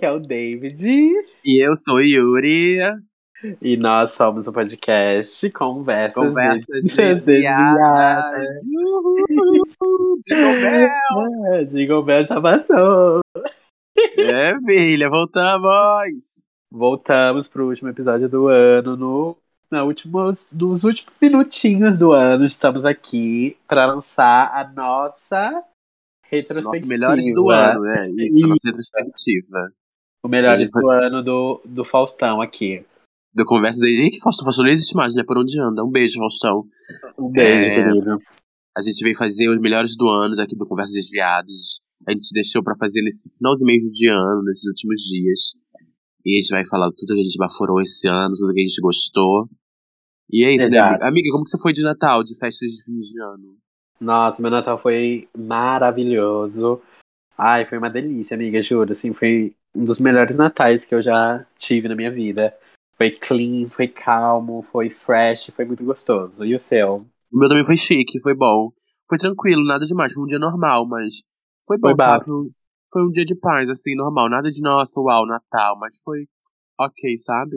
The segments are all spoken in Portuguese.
aqui é o David. E eu sou Yuri. E nós somos o podcast Conversas, Conversas Desviadas. Desviadas. Uhul. Jingle Bell. É, Jingle Bell já passou. É, filha, voltamos. Voltamos pro último episódio do ano. No, na últimos, nos últimos minutinhos do ano, estamos aqui para lançar a nossa retrospectiva. Nossos melhores do ano, né? Isso, a nossa retrospectiva. O melhores Hoje foi- do ano do, do Faustão aqui. Do Conversa. Ih, que Faustão, Faustão não existe mais, né? Por onde anda? Um beijo, Faustão. Um beijo, É. querido. A gente veio fazer os melhores do ano aqui do Conversas Desviadas. A gente deixou pra fazer nesse finalzinho de ano, nesses últimos dias. E a gente vai falar tudo que a gente baforou esse ano, tudo que a gente gostou. E é isso, né, Exato. Amiga, como que você foi de Natal, de festas de fim de ano? Nossa, meu Natal foi maravilhoso. Ai, foi uma delícia, amiga, juro. Assim, foi um dos melhores natais que eu já tive na minha vida. Foi clean, foi calmo, foi fresh, foi muito gostoso. E o seu? O meu também foi chique, foi bom. Foi tranquilo, nada demais, foi um dia normal, mas foi bom, Foi sabe? Foi um dia de paz, assim, normal. Nada de, nossa, uau, Natal, mas foi ok, sabe?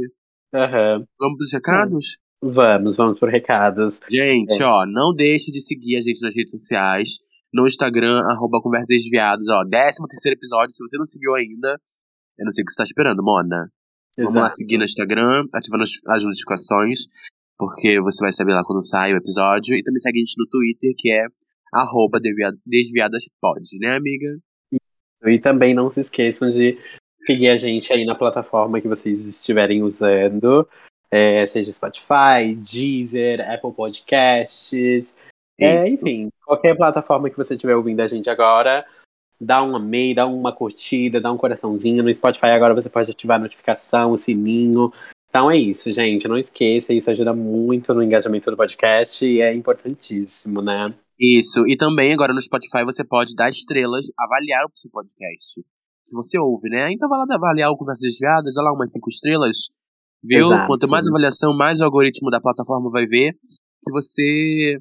Aham. Vamos pros recados? Vamos, vamos por recados. Gente, É. ó, não deixe de seguir a gente nas redes sociais. No Instagram, arroba Conversa Desviados, ó. Décimo terceiro episódio, se você não seguiu ainda, eu não sei o que você tá esperando, Mona. Vamos lá Exato. seguir no Instagram, ativando as- notificações, porque você vai saber lá quando sai o episódio. E também segue a gente no Twitter, que é arroba Desvia- desviadaspod, né, amiga? E também não se esqueçam de seguir a gente aí na plataforma que vocês estiverem usando. É, seja Spotify, Deezer, Apple Podcasts. É, enfim, qualquer plataforma que você estiver ouvindo a gente agora, dá um amei, dá uma curtida, dá um coraçãozinho. No Spotify agora você pode ativar a notificação, o sininho. Então é isso, gente. Não esqueça, isso ajuda muito no engajamento do podcast e é importantíssimo, né? Isso. E também agora no Spotify você pode dar estrelas, avaliar o seu podcast. Que você ouve, né? Então vai lá avaliar o Conversas Desviadas, dá lá umas cinco estrelas. Viu? Exato. Quanto mais avaliação, mais o algoritmo da plataforma vai ver que você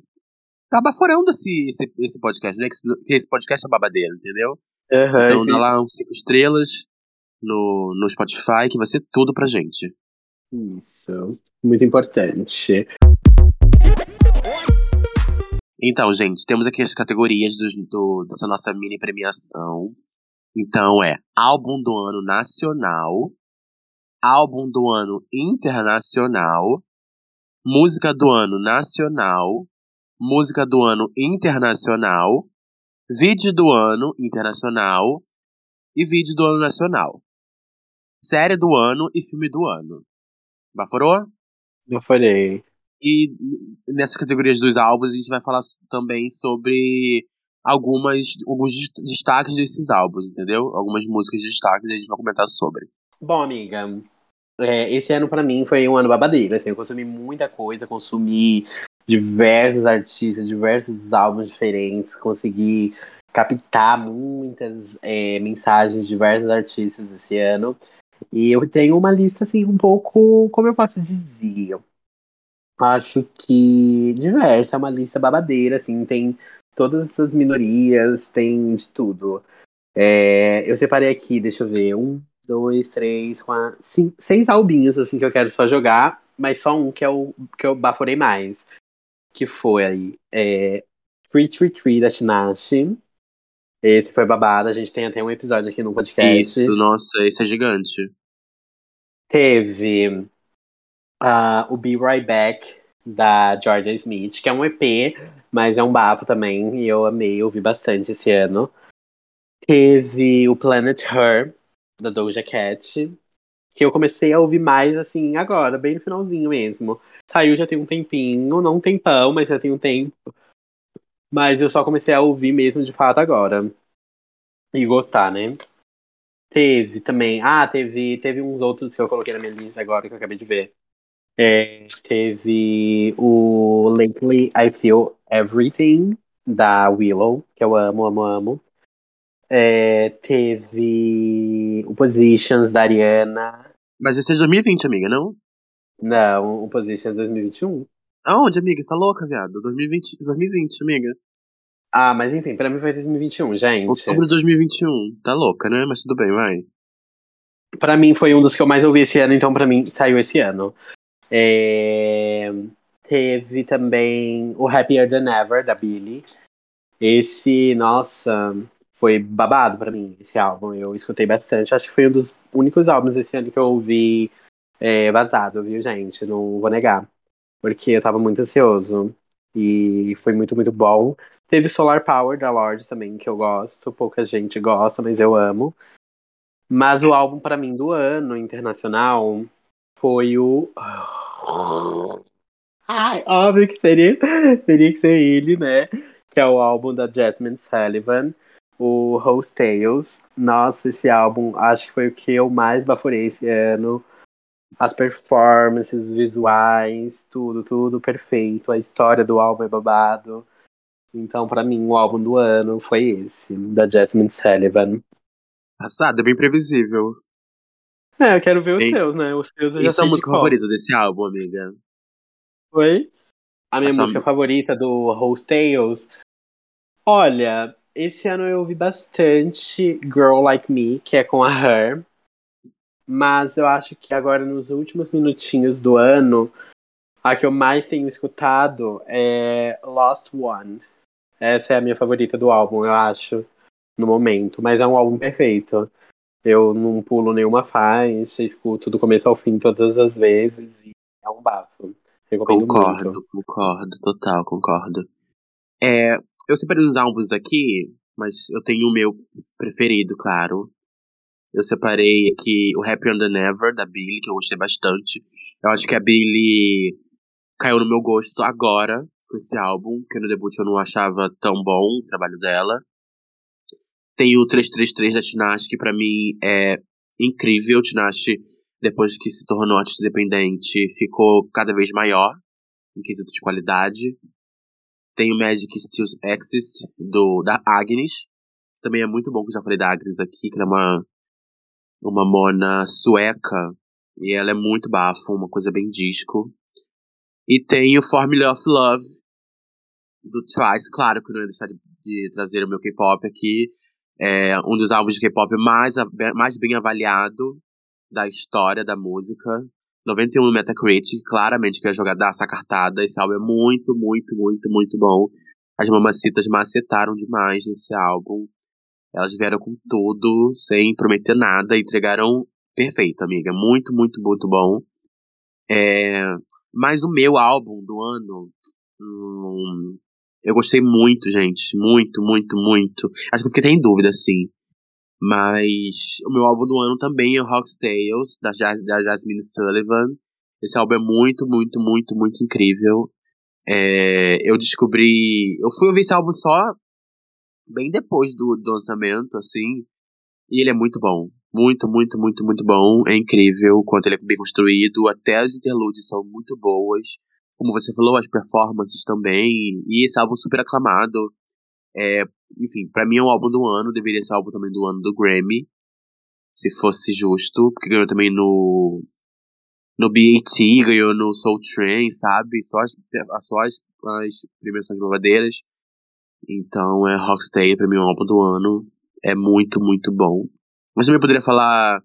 tá baforando esse, esse, esse podcast, né? Que esse- podcast é babadeiro, entendeu? Aham, Então dá lá uns cinco estrelas no, no Spotify, que vai ser tudo pra gente. Isso. Muito importante. Então, gente, temos aqui as categorias dos- do, dessa nossa mini premiação. Então é álbum do ano nacional, álbum do ano internacional, música do ano nacional, música do ano internacional, vídeo do ano internacional e vídeo do ano nacional. Série do ano e filme do ano. Baforou? Falei. E nessas categorias dos álbuns a gente vai falar também sobre algumas alguns des- destaques desses álbuns, entendeu? Algumas músicas de destaques e a gente vai comentar sobre. Bom, amiga, é, esse ano pra mim foi um ano babadeiro. Assim, eu consumi muita coisa, consumi diversos artistas, diversos álbuns diferentes, consegui captar muitas é, mensagens de diversos artistas esse ano. E eu tenho uma lista assim um pouco, como eu posso dizer, acho que diversa, é uma lista babadeira, assim, tem todas essas minorias, tem de tudo. É, eu separei aqui, deixa eu ver, um, dois, três, quatro, cinco, seis albinhos, assim, que eu quero só jogar, mas só um que eu, que eu baforei mais, que foi aí, é, Free Tree Tree da Tinashe. Esse foi babado, a gente tem até um episódio aqui no podcast. Isso, nossa, esse é gigante. Teve ah, o Be Right Back da Georgia Smith, que é um EP, mas é um bafo também, e eu amei, ouvi bastante esse ano. Teve o Planet Her, da Doja Cat, que eu comecei a ouvir mais, assim, agora, bem no finalzinho mesmo. Saiu já tem um tempinho, não um tempão, mas já tem um tempo. Mas eu só comecei a ouvir mesmo de fato agora. E gostar, né? Teve também. Ah, teve, teve uns outros que eu coloquei na minha lista agora que eu acabei de ver. É, teve o Lately I Feel Everything, da Willow, que eu amo, amo, amo. É, teve o Positions, da Ariana. Mas esse é de 2020, amiga, não? Não, o Positions 2021. Aonde, amiga? Você tá louca, viado? 2020, 2020, amiga. Ah, mas enfim, pra mim foi 2021, gente. Outubro de 2021. Tá louca, né? Mas tudo bem, vai. Pra mim foi um dos que eu mais ouvi esse ano, então pra mim saiu esse ano. É, Teve também o Happier Than Ever, da Billy. Esse, nossa, foi babado pra mim, esse álbum. Eu escutei bastante. Acho que foi um dos únicos álbuns esse ano que eu ouvi é, vazado, viu, gente? Não vou negar. Porque eu tava muito ansioso. E foi muito, muito bom. Teve Solar Power da Lorde também, que eu gosto. Pouca gente gosta, mas eu amo. Mas o álbum para mim do ano internacional foi o. Ai, óbvio que seria, teria que ser ele, né? Que é o álbum da Jasmine Sullivan, o Rose Tales. Nossa, esse álbum acho que foi o que eu mais baforei esse ano. As performances visuais, tudo, tudo perfeito. A história do álbum é babado. Então, para mim, o álbum do ano foi esse, da Jasmine Sullivan. Passado, é bem previsível. É, eu quero ver os Ei, seus, né? Os seus eu já E sua de música qual. favorita desse álbum, amiga? Foi? A minha A sua- música favorita do Rose Tales. Olha, esse ano eu ouvi bastante Girl Like Me, que é com a Her. Mas eu acho que agora, nos últimos minutinhos do ano, a que eu mais tenho escutado é Lost One. Essa é a minha favorita do álbum, eu acho, no momento. Mas é um álbum perfeito. Eu não pulo nenhuma faixa, escuto do começo ao fim todas as vezes e é um bafo. Concordo, muito. concordo, total, concordo. É, eu separei uns álbuns aqui, mas eu tenho o meu preferido, claro. Eu separei aqui o Happy on Never, da Billy, que eu gostei bastante. Eu acho que a Billy caiu no meu gosto agora, com esse álbum, porque no debut eu não achava tão bom o trabalho dela. Tem o 333 da Tinashe, que pra mim é incrível. Tinashe, depois que se tornou artista independente, ficou cada vez maior em quesito de qualidade. Tem o Magic Still Exist, do, da Agnes. Também é muito bom, que eu já falei da Agnes aqui, que ela é uma, uma mona sueca. E ela é muito bafo, uma coisa bem disco. E tem o Formula of Love, do Twice. Claro que não ia deixar de, de trazer o meu K-pop aqui. É um dos álbuns de K-pop mais, mais bem avaliado da história da música. 91 no Metacritic, claramente que é jogar essa cartada. Esse álbum é muito, muito, muito, muito bom. As mamacitas macetaram demais nesse álbum. Elas vieram com tudo, sem prometer nada, entregaram perfeito, amiga. Muito, muito, muito bom. É... Mas o meu álbum do ano. hum, eu gostei muito, gente. Muito, muito, muito. Acho que eu fiquei até em dúvida, assim. Mas o meu álbum do ano também é o Rock's Tales, da, da Jasmine Sullivan. Esse álbum é muito, muito, muito, muito incrível. É, eu descobri. Eu fui ouvir esse álbum só bem depois do, do lançamento, assim. E ele é muito bom. Muito, muito, muito, muito bom. É incrível o quanto ele é bem construído. Até as interludes são muito boas. Como você falou, as performances também. E esse álbum super aclamado. É, enfim, pra mim é um álbum do ano. Deveria ser álbum também do ano do Grammy. Se fosse justo. Porque ganhou também no. No BAT, ganhou no Soul Train, sabe? Só as, só as, as premiações babadeiras. Então é Rocksteady, pra mim, é um álbum do ano. É muito, muito bom. Mas também poderia falar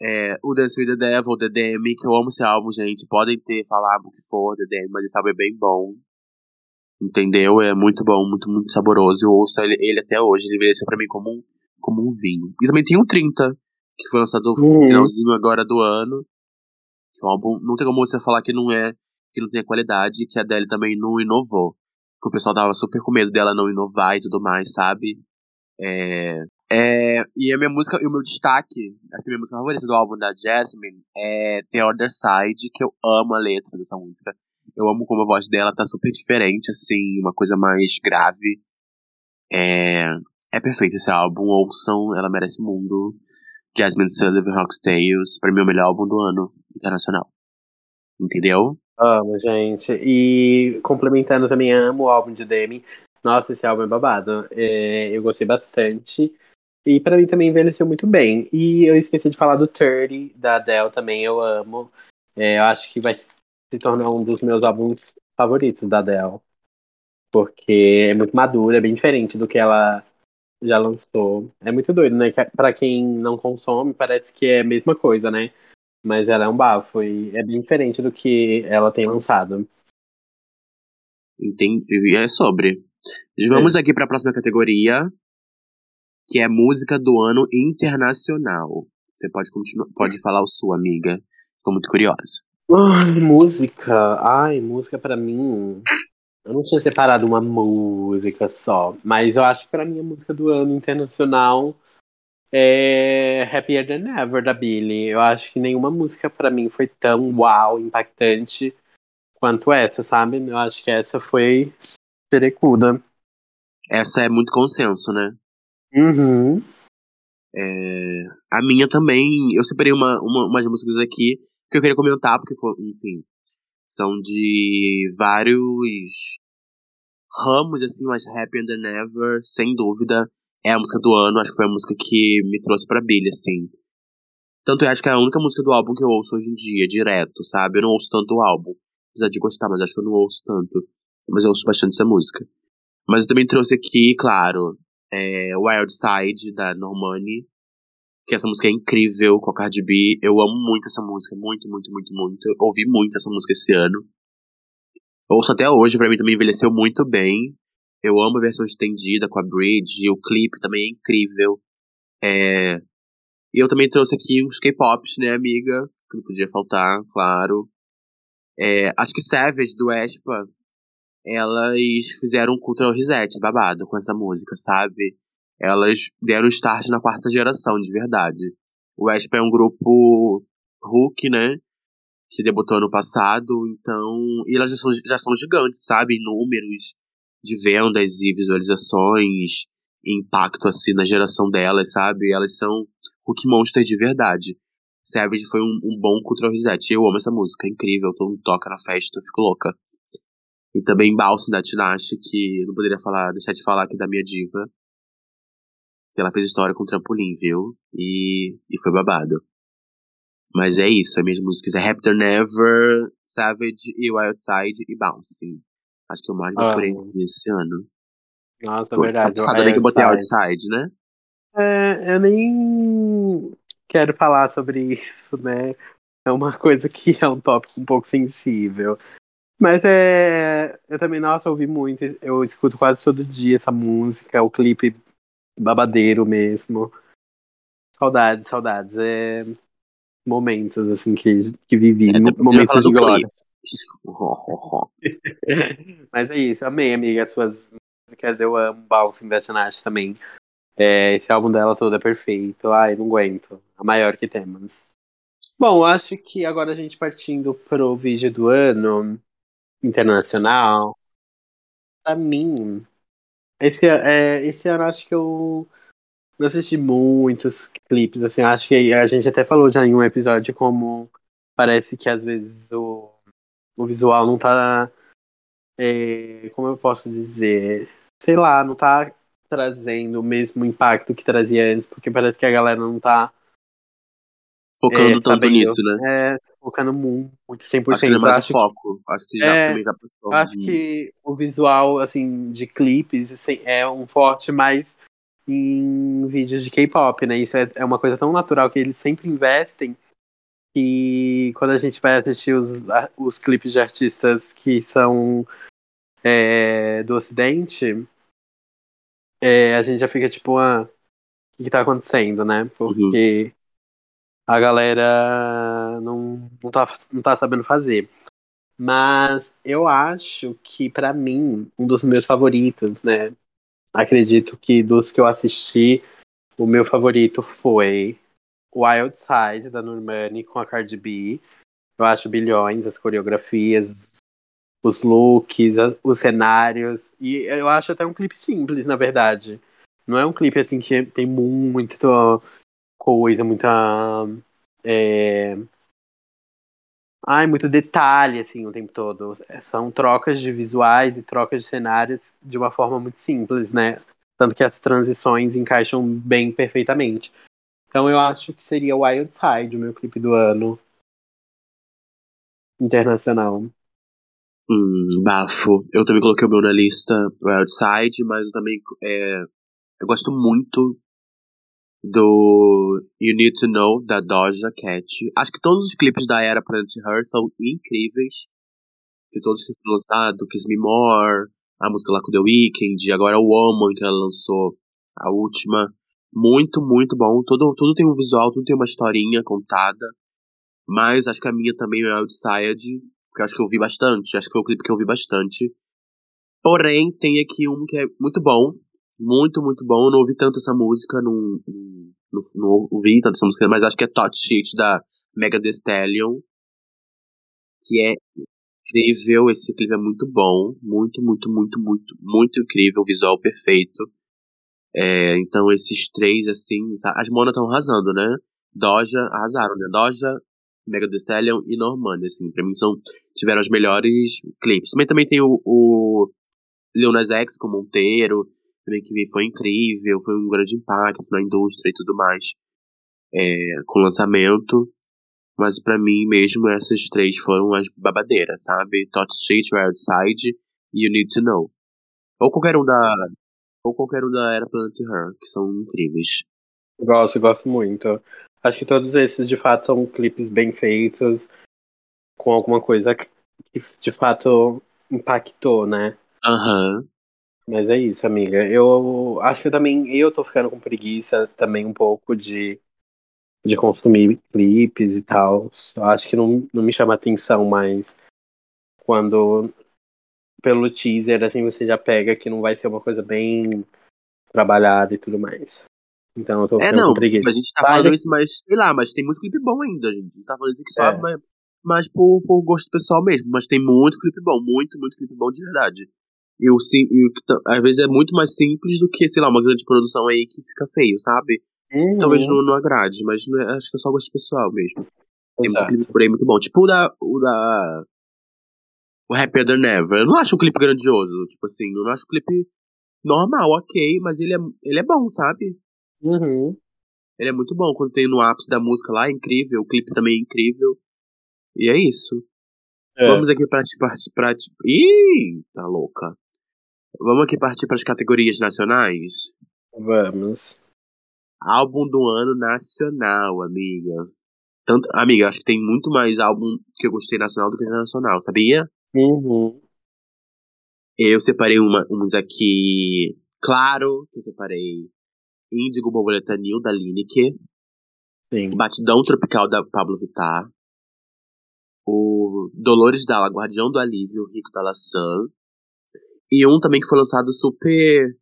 é, o Dance with the Devil, The DM, que eu amo esse álbum, gente. Podem ter, falar o que for, The DM, mas esse álbum é bem bom. Entendeu? É muito bom, muito, muito saboroso. Eu ouço ele, ele até hoje. Ele envelheceu pra mim como um, como um vinho. E também tem o 30, que foi lançado no Uhum. finalzinho agora do ano. Que é um álbum, não tem como você falar que não é, que não tem a qualidade, que a Adele também não inovou. Que o pessoal tava super com medo dela não inovar e tudo mais, sabe? É, é, e a minha música, e o meu destaque, acho que a minha música favorita do álbum da Jasmine é The Other Side, que eu amo a letra dessa música. Eu amo como a voz dela tá super diferente, assim, uma coisa mais grave. É, é perfeito esse álbum, ouçam, ela merece o mundo. Jasmine Sullivan, Rock's Tales, pra mim é o melhor álbum do ano internacional. Entendeu? Amo, gente. E complementando também, amo o álbum de Demi. Nossa, esse álbum é babado. É, eu gostei bastante. E pra mim também envelheceu muito bem. E eu esqueci de falar do 30, da Adele também, eu amo. É, eu acho que vai se tornar um dos meus álbuns favoritos da Adele. Porque é muito madura, é bem diferente do que ela já lançou. É muito doido, né? Pra quem não consome, parece que é a mesma coisa, né? Mas ela é um bafo e é bem diferente do que ela tem lançado. Entendi. É sobre. Vamos é. aqui para a próxima categoria, que é música do ano internacional. Você pode continuar, pode falar o sua amiga. Estou muito curiosa. Ai, música. Ai, música para mim. Eu não tinha separado uma música só, mas eu acho que para mim a música do ano internacional é Happier Than Ever da Billie. Eu acho que nenhuma música para mim foi tão uau, impactante quanto essa, sabe? Eu acho que essa foi perecuda. Essa é muito consenso, né? Uhum. É, a minha também, eu separei uma, uma, umas músicas aqui que eu queria comentar, porque, enfim, são de vários ramos, assim, mas Happy Than Never, sem dúvida, é a música do ano. Acho que foi a música que me trouxe pra Billy, assim. Tanto eu acho que é a única música do álbum que eu ouço hoje em dia, direto, sabe? Eu não ouço tanto o álbum. Apesar de gostar, mas acho que eu não ouço tanto. Mas eu ouço bastante essa música. Mas eu também trouxe aqui, claro, é Wild Side, da Normani. Que essa música é incrível com a Cardi B. Eu amo muito essa música, muito, muito, muito, muito. Eu ouvi muito essa música esse ano. Ouço até hoje, pra mim também envelheceu muito bem. Eu amo a versão estendida com a Bridge. O clipe também é incrível. É... E eu também trouxe aqui uns K-pops, né, amiga? Que não podia faltar, claro. É... Acho que Savage, do Espa, elas fizeram um cultural reset babado com essa música, sabe? Elas deram start na quarta geração, de verdade. O Espa é um grupo Hulk, né? Que debutou ano passado, então. E elas já são, já são gigantes, sabe? Em números de vendas e visualizações, impacto assim na geração delas, sabe? Elas são Hulk Monster de verdade. Savage foi um, um bom cultural reset. Eu amo essa música, é incrível. Todo mundo toca na festa, eu fico louca. E também Balsam da Tinashe, que não poderia falar, deixar de falar aqui da minha diva. Que ela fez história com trampolim, viu? E, e foi babado. Mas é isso, as minhas músicas é Raptor Never, Savage e Wildside e Bouncing. Acho que eu mais decorei ah. esse ano. Nossa, é verdade. Tá também que eu botei Outside, né? É, eu nem quero falar sobre isso, né? É uma coisa que é um tópico um pouco sensível. Mas é. Eu também, nossa, ouvi muito. Eu escuto quase todo dia essa música, o clipe babadeiro mesmo. Saudades, saudades. É momentos assim que, que vivi, é, momentos de glória. Mas é isso, amei, amiga, as suas músicas, eu amo Balsam da Tinashe também. É, esse álbum dela todo é perfeito. Ai, não aguento. A maior que temos. Bom, acho que agora a gente partindo pro vídeo do ano internacional. Pra mim, esse, é, esse ano acho que eu não assisti muitos clipes, assim, acho que a gente até falou já em um episódio como parece que às vezes o, o visual não tá. É, como eu posso dizer? Sei lá, não tá trazendo o mesmo impacto que trazia antes, porque parece que a galera não tá. Focando é, tanto sabendo, nisso, né? É, focando muito, 100%. Acho que é mais acho foco. Que, acho que já, é, também já passou. Acho que o visual, assim, de clipes assim, é um forte mais em vídeos de K-pop, né? Isso é, é uma coisa tão natural que eles sempre investem que quando a gente vai assistir os, os clipes de artistas que são é, do ocidente, é, a gente já fica tipo, ah, o que, tá acontecendo, né? Porque uhum. A galera não, não, tá, não tá sabendo fazer. Mas eu acho que, para mim, um dos meus favoritos, né? Acredito que dos que eu assisti, o meu favorito foi Wild Side, da Normani, com a Cardi B. Eu acho bilhões as coreografias, os looks, os cenários. E eu acho até um clipe simples, na verdade. Não é um clipe assim que tem muita coisa, muita. É... Ai, muito detalhe, assim, o tempo todo. São trocas de visuais e trocas de cenários de uma forma muito simples, né? Tanto que as transições encaixam bem perfeitamente. Então eu acho que seria Wild Side, o meu clipe do ano internacional. Hum, bafo. Eu também coloquei o meu na lista, o Outside, mas eu também é, eu gosto muito do You Need to Know, da Doja Cat. Acho que todos os clipes da era Planet Her são incríveis. Que todos que foram lançados, Kiss Me More, a música lá com The Weeknd, agora o Woman que ela lançou, a última. Muito, muito bom. Tudo, tudo tem um visual, tudo tem uma historinha contada. Mas acho que a minha também é Outside, porque acho que eu vi bastante. Acho que foi o clipe que eu vi bastante. Porém, tem aqui um que é muito bom. Muito, muito bom. Eu não ouvi tanto essa música, não, não, não ouvi tanto essa música, mas acho que é Tot Shit da Mega The Stallion. Que é incrível. Esse clipe é muito bom. Muito, muito, muito, muito, muito incrível. Visual perfeito. É, então esses três, assim, as monas estão arrasando, né? Doja, arrasaram, né? Doja, Mega The Stallion e Normani, assim, pra mim são, tiveram os melhores clipes. Também, também tem o, o Lil X com Monteiro, também que foi incrível, foi um grande impacto na indústria e tudo mais, é, com o lançamento. Mas para mim mesmo, essas três foram as babadeiras, sabe? Tot Street, Wild Side e You Need to Know. Ou qualquer um da. Ou qualquer um da Era Planet Her, que são incríveis. Gosto, gosto muito. Acho que todos esses de fato são clipes bem feitos, com alguma coisa que de fato impactou, né? Aham. Uhum. Mas é isso, amiga. Eu acho que eu também eu tô ficando com preguiça também um pouco de, de consumir clipes e tal. Acho que não, não me chama atenção mais quando pelo teaser assim você já pega que não vai ser uma coisa bem trabalhada e tudo mais. Então eu tô É, não, tipo, a gente tá falando isso, mas sei lá, mas tem muito clipe bom ainda, gente. A gente tá falando isso aqui só, é. mas, mas por, por gosto pessoal mesmo. Mas tem muito clipe bom, muito, muito clipe bom de verdade. E o, sim, e o às vezes é muito mais simples do que, sei lá, uma grande produção aí que fica feio, sabe? Uhum. Talvez não, não agrade, mas não é, acho que é só gosto pessoal mesmo. Tem muito clipe por aí muito bom. Tipo o da. O da. O Happier Than Never. Eu não acho um clipe grandioso. Tipo assim, eu não acho um clipe normal, ok, mas ele é, ele é bom, sabe? Uhum. Ele é muito bom. Quando tem no ápice da música lá, é incrível. O clipe também é incrível. E é isso. É. Vamos aqui pra, pra, pra. Ih, tá louca. Vamos aqui partir para as categorias nacionais? Vamos. Álbum do ano nacional, amiga. Tanto, amiga, acho que tem muito mais álbum que eu gostei nacional do que internacional, sabia? Uhum. Eu separei uma, uns aqui. Claro que eu separei Índigo Borboleta Nil, da Lineker. Sim. Batidão Tropical, da Pablo Vittar. O Dolores Dalla, Guardião do Alívio, Rico da Laçã. E um também que foi lançado super.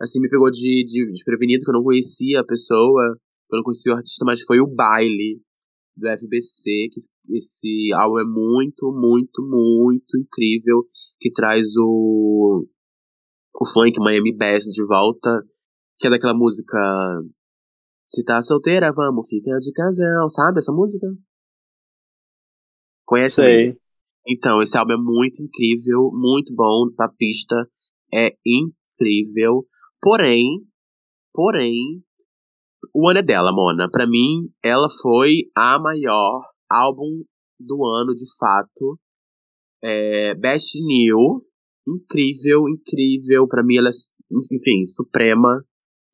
Assim, me pegou de, de desprevenido, que eu não conhecia a pessoa, que eu não conhecia o artista, mas foi o Baile, do FBC, que esse álbum é muito, muito, muito incrível, que traz o. o funk Miami Bass de volta, que é daquela música. Se tá solteira, vamos, fica de casal, sabe essa música? Conhece Sei. Então, esse álbum é muito incrível, muito bom, a pista é incrível. Porém, porém, o ano é dela, Mona. Pra mim, ela foi a maior álbum do ano, de fato. É, Best New, incrível, incrível. Pra mim, ela é, enfim, suprema.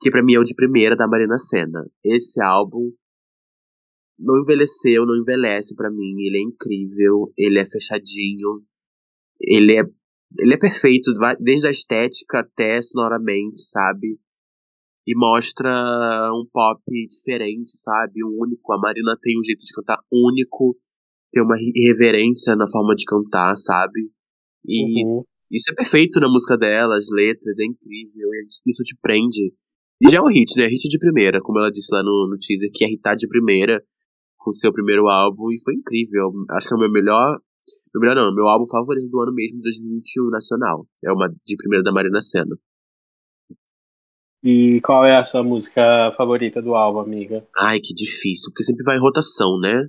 Que pra mim é o de primeira da Marina Senna. Esse álbum não envelheceu, não envelhece para mim. Ele é incrível, ele é fechadinho, ele é, ele é perfeito, desde a estética até sonoramente, sabe? E mostra um pop diferente, sabe? Um único. A Marina tem um jeito de cantar único, tem uma irreverência na forma de cantar, sabe? E uhum. isso é perfeito na música dela, as letras, é incrível, isso te prende. E já é um hit, né? Hit de primeira, como ela disse lá no, no teaser, que é hitar de primeira com seu primeiro álbum e foi incrível. Acho que é o meu melhor. Meu melhor não, meu álbum favorito do ano mesmo, 2021, nacional. É uma de primeira da Marina Senna. E qual é a sua música favorita do álbum, amiga? Ai, que difícil, porque sempre vai em rotação, né?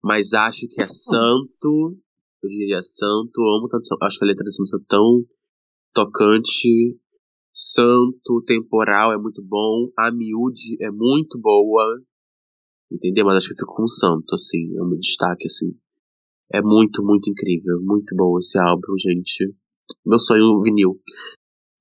Mas acho que é Santo. Eu diria Santo, amo tanto. Acho que a letra dessa música é tão tocante. Santo, temporal é muito bom. A miúde é muito boa. Entendeu? Mas acho que fico com o Santo, assim, é um destaque, assim. É muito, muito incrível. Muito bom esse álbum, gente. Meu sonho vinil.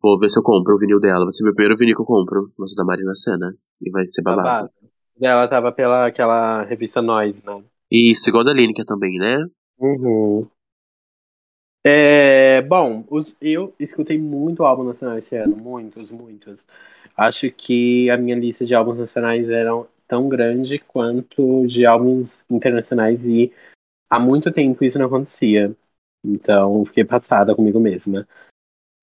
Vou ver se eu compro o vinil dela. Vai ser meu primeiro vinil que eu compro. Mas da Marina Senna. E vai ser babado. babado. Ela tava pela aquela revista Noise, né? Isso, igual da Lineker também, né? Uhum. É, bom, os, eu escutei muito álbum nacional esse ano. Muitos, muitos. Acho que a minha lista de álbuns nacionais era tão grande quanto de álbuns internacionais e há muito tempo isso não acontecia. Então fiquei passada comigo mesma.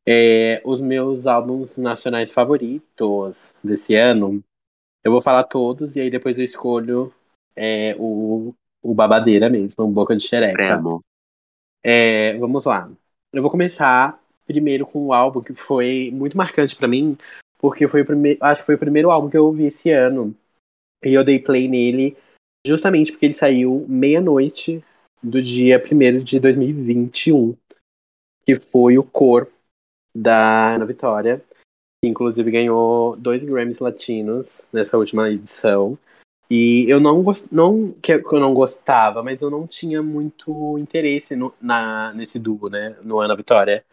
É, os meus álbuns nacionais favoritos desse ano, eu vou falar todos e aí depois eu escolho é, o, o Babadeira mesmo, o Boca de Xereca. É, vamos lá. Eu vou começar primeiro com um álbum que foi muito marcante para mim, porque foi o primeiro, acho que foi o primeiro álbum que eu ouvi esse ano. E eu dei play nele justamente porque ele saiu meia-noite do dia 1 de 2021, que foi o Cor da Ana Vitória, que inclusive ganhou dois Grammys latinos nessa última edição. E eu não gost... não que eu não gostava, mas eu não tinha muito interesse no, na, nesse duo, né? No Ana Vitória.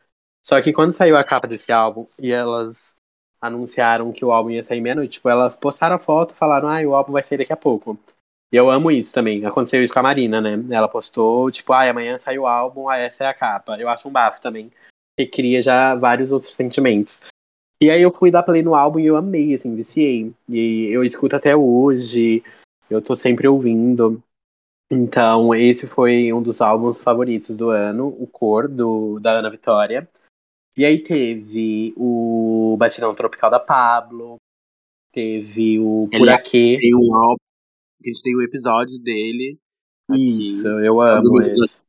Só que quando saiu a capa desse álbum e elas anunciaram que o álbum ia sair meia-noite. Tipo, elas postaram a foto e falaram, ah, o álbum vai sair daqui a pouco. E eu amo isso também. Aconteceu isso com a Marina, né? Ela postou, tipo, ah, amanhã sai o álbum, ah, essa é a capa. Eu acho um bafo também. Que cria já vários outros sentimentos. E aí eu fui dar play no álbum e eu amei, assim, viciei. E eu escuto até hoje, eu tô sempre ouvindo. Então, esse foi um dos álbuns favoritos do ano, o Cor, do, da Ana Vitória. E aí teve o Batidão Tropical da Pablo, teve o Por Aqui. Tem um álbum, a gente tem um episódio dele. Isso, aqui. eu amo esse.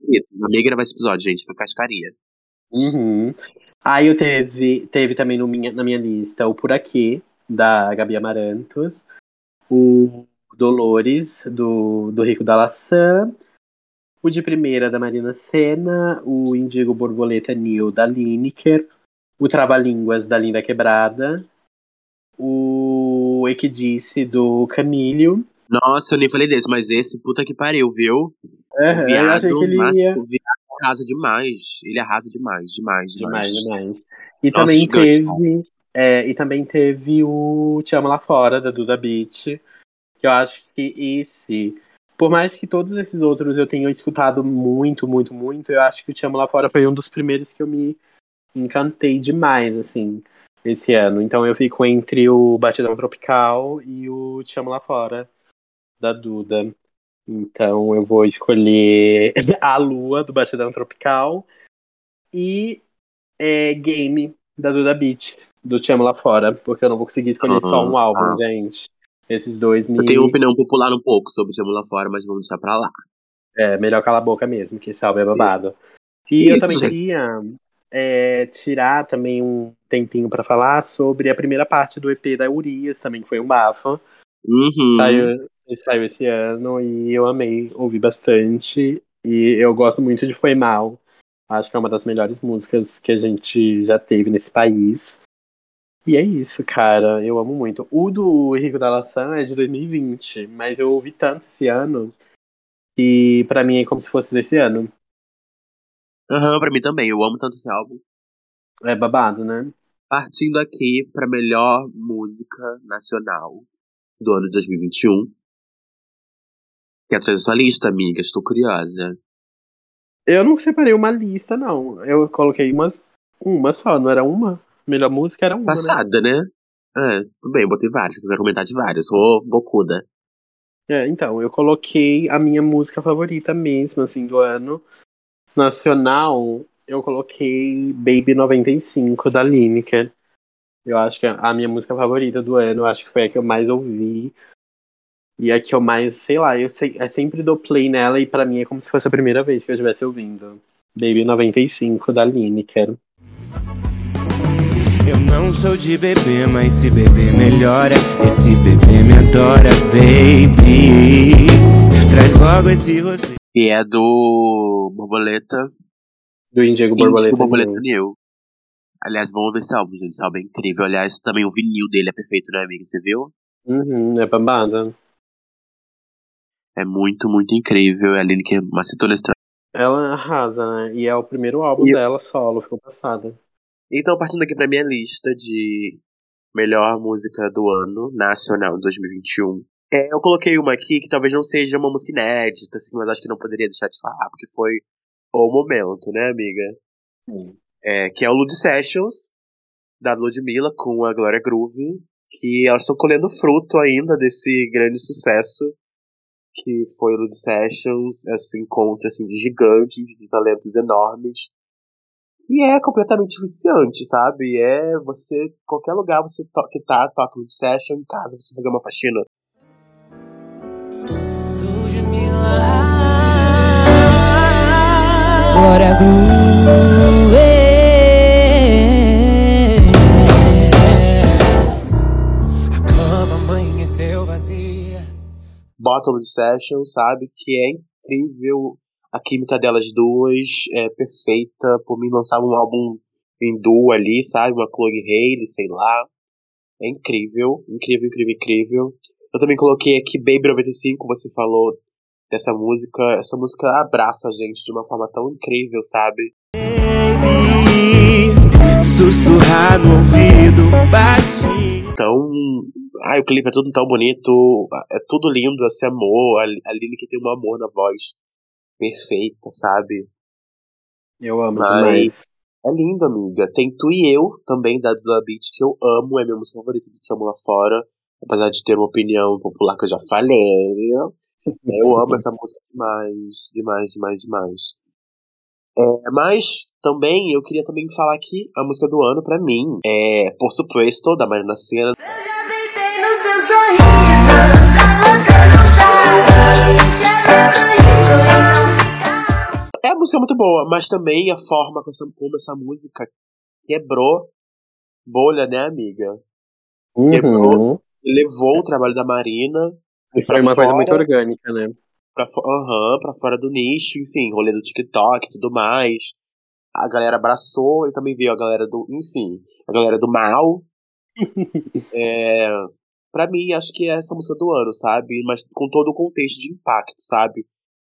Amei gravar esse episódio, gente, foi cascaria. Uhum. Aí eu teve, teve também no minha, na minha lista o Por Aqui, da Gabi Amarantos, o Dolores, do, do Rico da Laçã, o de primeira da Marina Senna, o Indigo Borboleta Nil da Lineker, o Trava-Línguas da Linda Quebrada, o Equidice do Camilho. Nossa, eu nem falei desse, mas esse puta que pariu, viu? Uhum, viado, mas, ia... o viado arrasa demais. Ele arrasa demais, demais, demais. Demais, demais. E Nossa, também teve. É, e também teve o Te Amo Lá Fora, da Duda Beat. Que eu acho que esse por mais que todos esses outros eu tenha escutado muito, muito, muito, eu acho que o Te Amo Lá Fora foi um dos primeiros que eu me encantei demais, assim, esse ano. Então eu fico entre o Batidão Tropical e o Te Amo Lá Fora, da Duda. Então eu vou escolher A Lua, do Batidão Tropical, e é, Game, da Duda Beat, do Te Amo Lá Fora, porque eu não vou conseguir escolher uhum, só um álbum, gente. Esses dois me. Eu tenho uma opinião popular um pouco sobre Jamula Lá Fora, mas vamos deixar pra lá. É, melhor calar a boca mesmo, que esse álbum é babado. E Isso, eu também queria é, tirar também um tempinho para falar sobre a primeira parte do EP da Urias, também que foi um bafo. Uhum. Saiu, saiu esse ano e eu amei, ouvi bastante. E eu gosto muito de Foi Mal. Acho que é uma das melhores músicas que a gente já teve nesse país. E é isso, cara. Eu amo muito. O do Henrique da Laçã é de 2020, mas eu ouvi tanto esse ano que para mim é como se fosse desse ano. Aham, uhum, pra mim também. Eu amo tanto esse álbum. É babado, né? Partindo aqui pra melhor música nacional do ano de 2021. Quer trazer sua lista, amiga? Estou curiosa. Eu não separei uma lista, não. Eu coloquei umas, uma só, não era uma? Melhor música era uma. Né? Passada, né? né? É, tudo bem, eu botei vários, eu quero comentar de vários. Sou bocuda. É, então, eu coloquei a minha música favorita mesmo, assim, do ano. Nacional, eu coloquei Baby 95 da Lineker. Eu acho que é a minha música favorita do ano, acho que foi a que eu mais ouvi. E a que eu mais, sei lá, eu, sei, eu sempre dou play nela e para mim é como se fosse a primeira vez que eu estivesse ouvindo. Baby 95 da Lineker. Eu não sou de bebê, mas se beber melhora. Esse bebê me adora, baby. Traz logo esse rosto. E é do Borboleta. Do Indigo Borboleta. Indigo Borboleta New. Aliás, vamos ver esse álbum, gente. Esse álbum é incrível. Aliás, também o vinil dele é perfeito, né, amiga? Você viu? Uhum, é bambada. É muito, muito incrível. É a Aline que macetou nesse Ela arrasa, né? E é o primeiro álbum E- dela solo, ficou passada. Então, partindo aqui pra minha lista de melhor música do ano nacional 2021. É, eu coloquei uma aqui que talvez não seja uma música inédita, assim, mas acho que não poderia deixar de falar, porque foi o momento, né, amiga? Sim. É, que é o Lud Sessions, da Ludmilla, com a Glória Groove, que elas estão colhendo fruto ainda desse grande sucesso que foi o Lud Sessions, esse encontro assim, de gigantes, de talentos enormes. E é completamente viciante, sabe? É você, qualquer lugar você to que tá, toca Lud Session, em casa você fazer uma faxina. Glória o Lud Sessions, sabe? Que é incrível. A química delas duas é perfeita. Por mim, lançava um álbum em duo ali, sabe? Uma Chloe Haley, sei lá. É incrível, incrível, incrível, incrível. Eu também coloquei aqui Baby 95, você falou dessa música. Essa música abraça a gente de uma forma tão incrível, sabe? Sussurrar no ouvido baixinho. Então, ai, o clipe é tudo tão bonito, é tudo lindo, esse amor. A, a Lineker tem um amor na voz perfeita, sabe? Eu amo Mas- demais. É lindo, amiga. Tem Tu e Eu, também, da Dua Beat, que eu amo, é minha música favorita do Te Amo Lá Fora. Apesar de ter uma opinião popular que eu já falei. Eu amo essa música demais, demais, demais, demais. É, mas também eu queria também falar aqui a música do ano pra mim. É Por Supuesto, da Marina Senna. Já deitei no seu sorriso, só você não sabe. Fica. É música muito boa, mas também a forma como essa música quebrou bolha, né, amiga? Uhum. Levou o trabalho da Marina E foi uma pra coisa muito fora. orgânica, né? pra, fo- aham, pra fora do nicho, enfim, rolê do TikTok e tudo mais. A galera abraçou e também veio a galera do, enfim, a galera do mal. é, pra mim, acho que é essa música do ano, sabe? Mas com todo o contexto de impacto, sabe?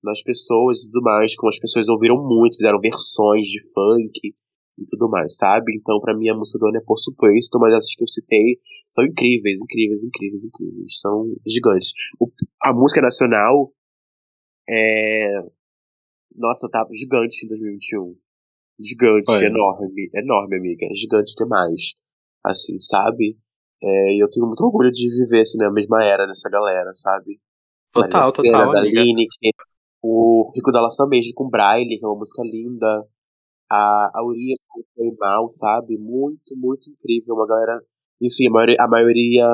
Nas pessoas e tudo mais, como as pessoas ouviram muito, fizeram versões de funk e tudo mais, sabe? Então, pra mim, a música do ano é Por Suposto, mas essas que eu citei são incríveis, incríveis, incríveis, incríveis. São gigantes. O- a música nacional é. Nossa, tá gigante em 2021. Gigante, Foi. enorme, enorme, amiga. Gigante demais. Assim, sabe? É, e eu tenho muito orgulho de viver assim na mesma era dessa galera, sabe? Total, Marina Senna, total, da. Lineker, o Rico da Laçã mesmo com Braille, que é uma música linda. A, a Urias com Foi Mal, sabe? Muito, muito incrível. Uma galera. Enfim, a maioria, a maioria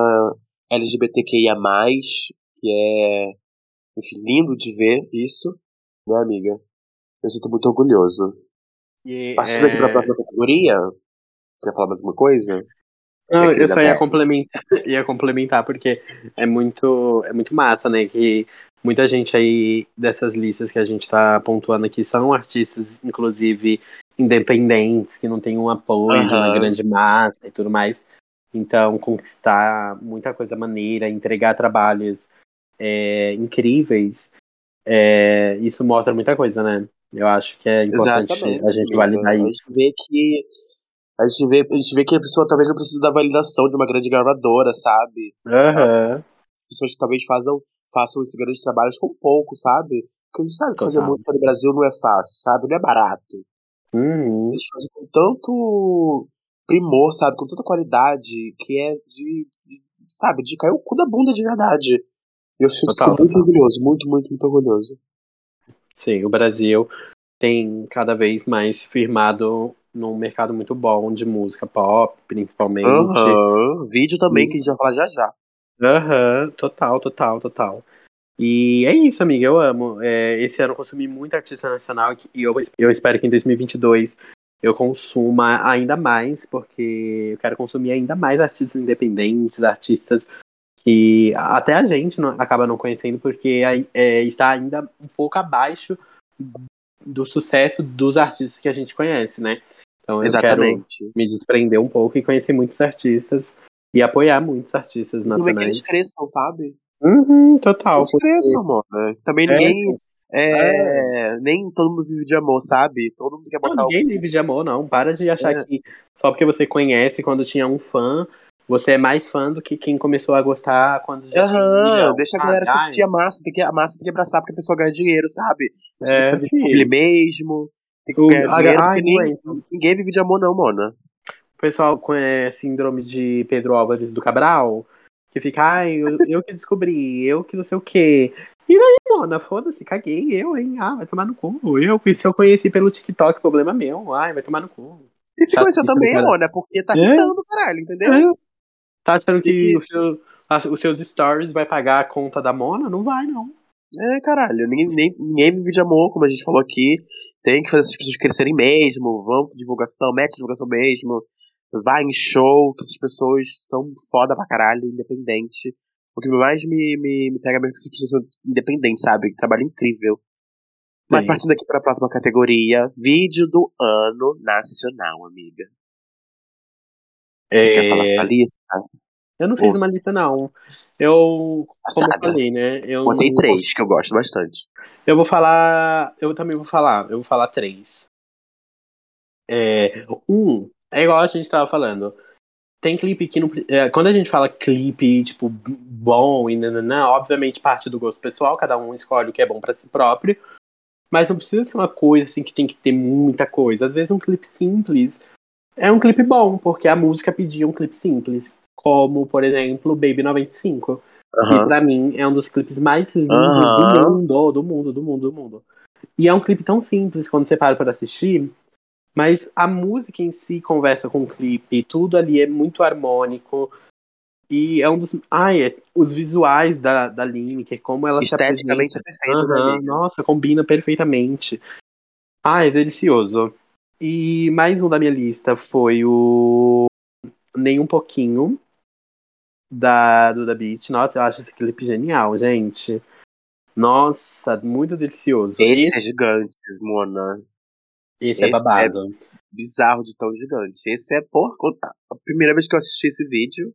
LGBTQIA, que é. Enfim, lindo de ver isso, né, amiga? Eu sinto muito orgulhoso. E, Partindo aqui pra é, próxima categoria, você quer falar mais alguma coisa? Não, É eu só ia complementar, ia complementar porque é muito, é muito massa, né? Que muita gente aí dessas listas que a gente tá pontuando aqui são artistas, inclusive, independentes, que não tem um apoio de uma grande massa e tudo mais. Então, conquistar muita coisa maneira, entregar trabalhos é, incríveis, é, isso mostra muita coisa, né? Eu acho que é importante Exatamente. a gente validar A isso. gente vê que. A gente, vê, a gente vê que a pessoa talvez não precise da validação de uma grande gravadora, sabe? Aham. pessoas que talvez façam, façam esses grandes trabalhos com pouco, sabe? Porque a gente sabe que fazer música no Brasil não é fácil, sabe? Não é barato. Uhum. Eles fazem com tanto primor, sabe? Com tanta qualidade que é de, de- sabe? De cair o cu da bunda de verdade. Eu fico Total, muito total. orgulhoso, muito, muito, muito orgulhoso. Sim, o Brasil tem cada vez mais se firmado num mercado muito bom de música pop, principalmente. Aham. Vídeo também, que a gente vai falar já já. Aham, total, total, total. E é isso, amiga, eu amo. É, esse ano eu consumi muito artista nacional e eu, eu espero que em 2022 eu consuma ainda mais, porque eu quero consumir ainda mais artistas independentes, artistas que até a gente não- acaba não conhecendo, porque é, está ainda um pouco abaixo do sucesso dos artistas que a gente conhece, né? Então eu quero Exatamente. me desprender um pouco e conhecer muitos artistas e apoiar muitos artistas Como é que eles nacionais. cresçam, sabe? Uhum, total. Eles cresçam, mano. Também É. ninguém. É, Nem todo mundo vive de amor, sabe? Todo mundo quer Não, botar o. ninguém vive de amor, não. Para de achar É. que só porque você conhece quando tinha um fã, você é mais fã do que quem começou a gostar quando já tinha Aham, milhão. deixa a Ah, galera ai, curtir a massa, tem que, a massa tem que abraçar porque a pessoa ganha dinheiro, sabe? A gente tem É, que fazer filho. publi mesmo, tem que O- ganhar a- dinheiro, ai, porque nem- aguento. ninguém vive de amor, não, Mona. Pessoal com é, síndrome de Pedro Álvares do Cabral, que fica, ai, eu, eu que descobri, eu que não sei o quê. E daí, mona, foda-se, caguei, eu, hein? Ah, vai tomar no cu. Eu, se eu conheci pelo TikTok, problema meu. Ai, vai tomar no cu. E se Tá conheceu também, cara. Mona, porque tá É. quitando, caralho, entendeu? É. Tá achando que, que- o seu- a- os seus stories vai pagar a conta da Mona? Não vai, não. É, caralho, ninguém, nem- ninguém vive de amor, como a gente falou aqui. Tem que fazer essas pessoas crescerem mesmo, vamos divulgação, mete divulgação mesmo, vai em show, que essas pessoas são foda pra caralho, independente. O que mais me, me, me pega mesmo é que essas pessoas são independentes, sabe? Trabalho incrível. Mas Sim. partindo aqui pra próxima categoria, vídeo do ano nacional, amiga. Você quer falar sua lista? Eu não fiz Ouça. uma lista, não. Eu, como eu Passada. falei, né? Eu Botei três, que eu gosto bastante. Eu vou falar. Eu também vou falar. Eu vou falar três. É, um, é igual a gente tava falando. Tem clipe que não. é, quando a gente fala clipe, tipo, bom e nananã, obviamente parte do gosto pessoal, cada um escolhe o que é bom pra si próprio. Mas não precisa ser uma coisa assim que tem que ter muita coisa. Às vezes um clipe simples é um clipe bom, porque a música pedia um clipe simples. Como, por exemplo, Baby 95. Que Aham. pra mim é um dos clipes mais lindos do mundo, do mundo, do mundo, do mundo. E é um clipe tão simples quando você para pra assistir, mas a música em si conversa com o clipe, tudo ali é muito harmônico. E é um dos. Ai, é- os visuais da, da Lineker, como ela se Esteticamente é apresenta. perfeito, né, Aham, amiga? nossa, combina perfeitamente. Ai, é delicioso. E mais um da minha lista foi o Nem um pouquinho da Duda Beat. Nossa, eu acho esse clipe genial, gente. Nossa, muito delicioso. Esse Esse, é gigante, Mona. Esse é esse babado. bizarro de tão gigante. Esse é, porra, a primeira vez que eu assisti esse vídeo,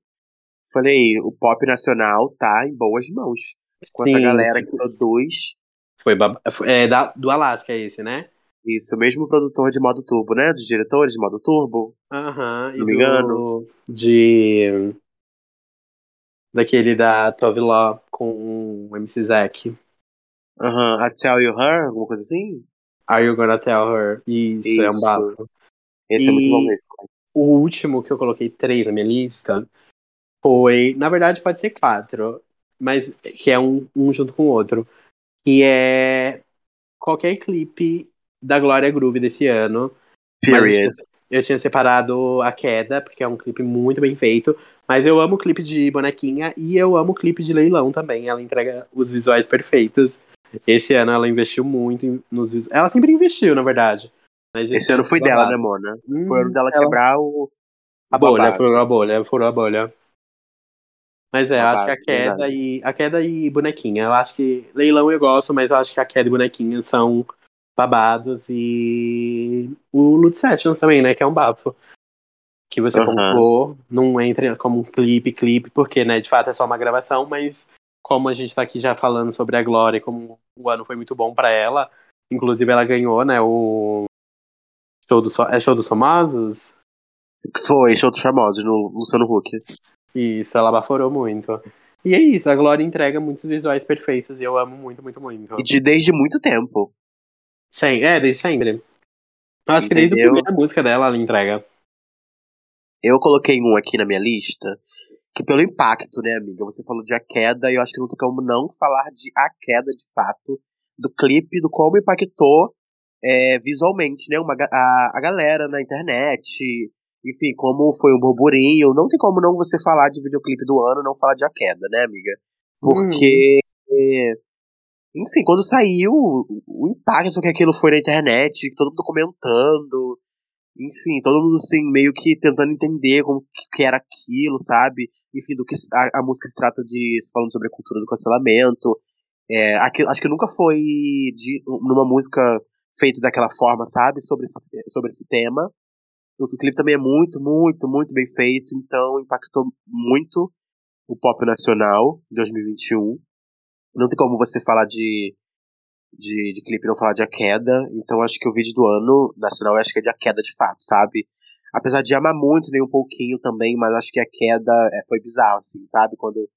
falei, o pop nacional tá em boas mãos. Com essa Sim, galera sim. que produz. Foi bab... é da, do Alaska esse, né? Isso, o mesmo produtor de modo turbo, né? Dos diretores de modo turbo. Aham. e Não me do- engano. De. Daquele da Tove Law com o MC Zack. Aham, I Tell You Her, alguma coisa assim? Are You Gonna Tell Her? Isso, é um Isso. bafo. Esse é muito E- bom mesmo. O último que eu coloquei três na minha lista foi. Na verdade, pode ser quatro, mas que é um, um junto com o outro. Que é qualquer clipe da Glória Groove desse ano. Mas Period. tinha- Eu tinha separado A Queda, porque é um clipe muito bem feito. Mas eu amo o clipe de bonequinha e eu amo o clipe de leilão também. Ela entrega os visuais perfeitos. Esse ano ela investiu muito em- nos visuais. Ela sempre investiu, na verdade. Mas Esse ano foi dela, né, Mona? Foi o ano dela ela- quebrar o. A bolha, babado. furou a bolha, furou a bolha. Mas é, eu acho que a Babado, queda verdade. e. A queda e bonequinha. Eu acho que. Leilão eu gosto, mas eu acho que a queda e bonequinha são babados e. O Loot Sessions também, né? Que é um bafo. Que você pontuou, não entra como um clipe, clipe, porque, né, de fato é só uma gravação, mas como a gente tá aqui já falando sobre a Glória, como o ano foi muito bom pra ela, inclusive ela ganhou, né, o show do, é show dos famosos? Foi, show dos famosos no Luciano Huck. Isso, ela baforou muito. E é isso, a Glória entrega muitos visuais perfeitos e eu amo muito, muito, muito. E de, desde muito tempo. Sim, é, desde sempre. Eu acho que desde a Entendeu? primeira música dela ela entrega. Eu coloquei um aqui na minha lista, que pelo impacto, né, amiga? Você falou de A Queda, e eu acho que não tem como não falar de A Queda, de fato, do clipe, do como impactou é, visualmente, né? Uma, a, a galera na internet, enfim, como foi um burburinho. Não tem como não você falar de videoclipe do ano, não falar de A Queda, né, amiga? Porque, é, enfim, quando saiu, o impacto que aquilo foi na internet, todo mundo comentando, enfim, todo mundo assim, meio que tentando entender como que, era aquilo, sabe? Enfim, do que a, a música se trata de. falando sobre a cultura do cancelamento. É, acho que nunca foi de, numa música feita daquela forma, sabe? Sobre esse, sobre esse tema. O clipe também é muito, muito, muito bem feito, então impactou muito o pop nacional em 2021. Não tem como você falar de de, de clipe não falar de A Queda. Então acho que o vídeo do ano nacional acho que é de A Queda de fato, sabe? Apesar de amar muito, nem um pouquinho também, mas acho que A Queda é, foi bizarro, assim, sabe? Quando,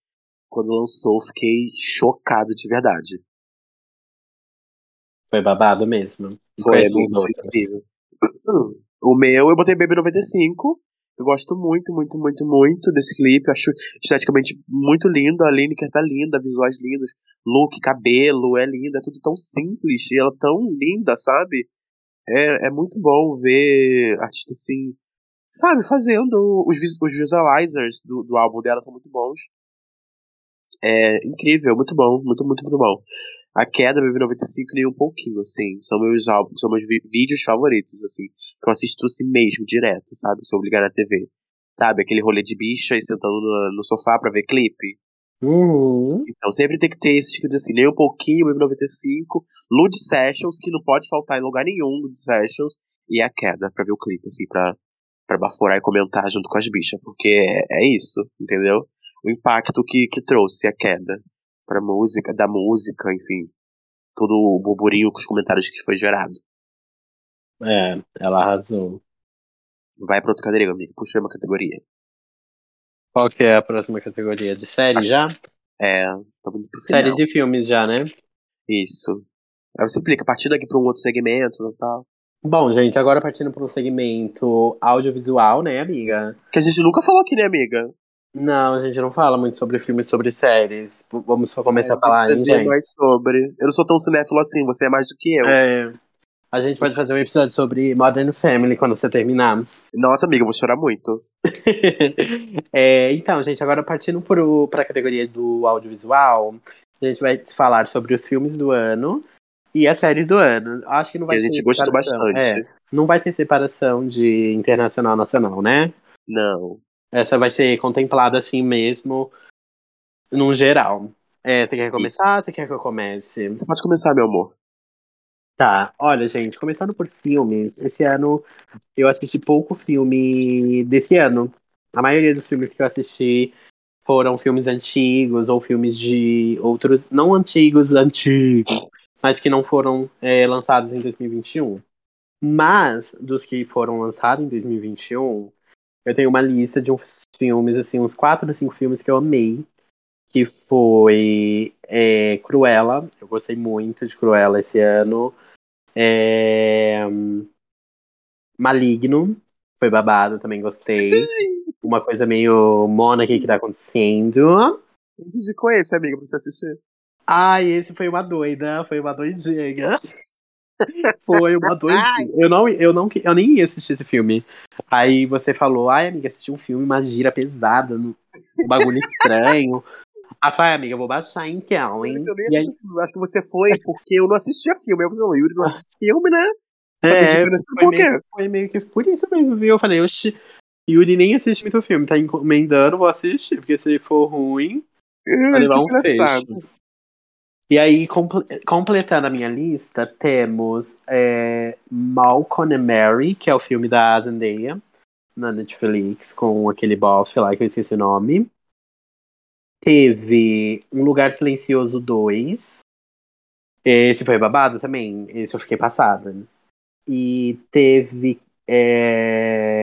quando lançou, fiquei chocado de verdade. Foi babado mesmo. Foi, foi outros. incrível. O meu, eu botei Baby 95. Eu gosto muito, muito, muito, muito desse clipe. Acho esteticamente muito lindo. A Lineker tá linda, visuais lindos. Look, cabelo, é linda. É tudo tão simples. E ela tão linda, sabe? É, é muito bom ver artista assim, sabe? Fazendo. Os, os visualizers do, do álbum dela são muito bons. É incrível, muito bom, muito, muito, muito bom. A queda Baby 95 nem um pouquinho, assim. São meus álbuns, são meus vídeos favoritos, assim. Que eu assisto assim mesmo, direto, sabe? Se eu ligar na TV. Sabe? Aquele rolê de bicha e sentando no, no sofá pra ver clipe. Uhum. Então sempre tem que ter esses clipes assim, nem um pouquinho, Baby 95. Lude Sessions, que não pode faltar em lugar nenhum, Lude Sessions. E a queda, pra ver o clipe, assim, pra, pra baforar e comentar junto com as bichas. Porque é, é isso, entendeu? O impacto que, que trouxe a queda pra música, da música, enfim. Todo o burburinho com os comentários que foi gerado. É, ela arrasou. Vai pra outra cadeira, amigo. Puxa uma categoria. Qual que é a próxima categoria? De séries Acho- já? É, estamos indo pro final. Séries e filmes já, né? Isso. Aí você explica, a partir daqui pra um outro segmento e tal. Bom, gente, agora partindo para um segmento audiovisual, né, amiga? Que a gente nunca falou aqui, né, amiga? Não, a gente não fala muito sobre filmes e sobre séries. Vamos só começar É, a falar, dizer gente? mais sobre. Eu não sou tão cinéfilo assim, você é mais do que eu. É, a gente pode fazer um episódio sobre Modern Family quando você terminar. Nossa, amiga, eu vou chorar muito. É, então, gente, agora partindo para a categoria do audiovisual, a gente vai falar sobre os filmes do ano e as séries do ano. Acho que não vai a gente ter gostou bastante. É, não vai ter separação de internacional nacional, né? Não. Essa vai ser contemplada assim mesmo, num geral. É, você quer começar? Você quer que eu comece? Você pode começar, meu amor. Tá, olha, gente, começando por filmes, esse ano eu assisti pouco filme desse ano. A maioria dos filmes que eu assisti foram filmes antigos ou filmes de outros, não antigos, antigos, mas que não foram é, lançados em 2021. Mas, dos que foram lançados em 2021, eu tenho uma lista de uns filmes, assim, uns quatro ou cinco filmes que eu amei. Que foi é, Cruella. Eu gostei muito de Cruella esse ano. É, Maligno. Foi babado, também gostei. Uma coisa meio Monarchy que tá acontecendo. Indicou esse, amiga, pra você assistir. Ai, esse foi uma doida, foi uma doidinha. Foi uma doidinha. Eu não, eu não, eu nem ia assistir esse filme. Aí você falou, ai, amiga, assisti um filme, uma gira pesada, um bagulho estranho. Ah, pai, amiga, eu vou baixar então, hein? Eu nem aí- assisti filme. Acho que você foi porque eu não assistia filme. Aí eu falei, Yuri não assiste filme, né? Tá É, foi por quê? meio, foi meio que por isso mesmo, viu? Eu falei, oxi, Yuri nem assiste muito filme, tá encomendando, vou assistir, porque se for ruim, vai Ai, levar que um engraçado. peixe. E aí, comple- completando a minha lista, temos é, Malcolm and Mary, que é o filme da Zendaya, na Netflix, com aquele bofe lá que eu esqueci o nome. Teve Um Lugar Silencioso 2. Esse foi babado também. Esse eu fiquei passada. E teve é,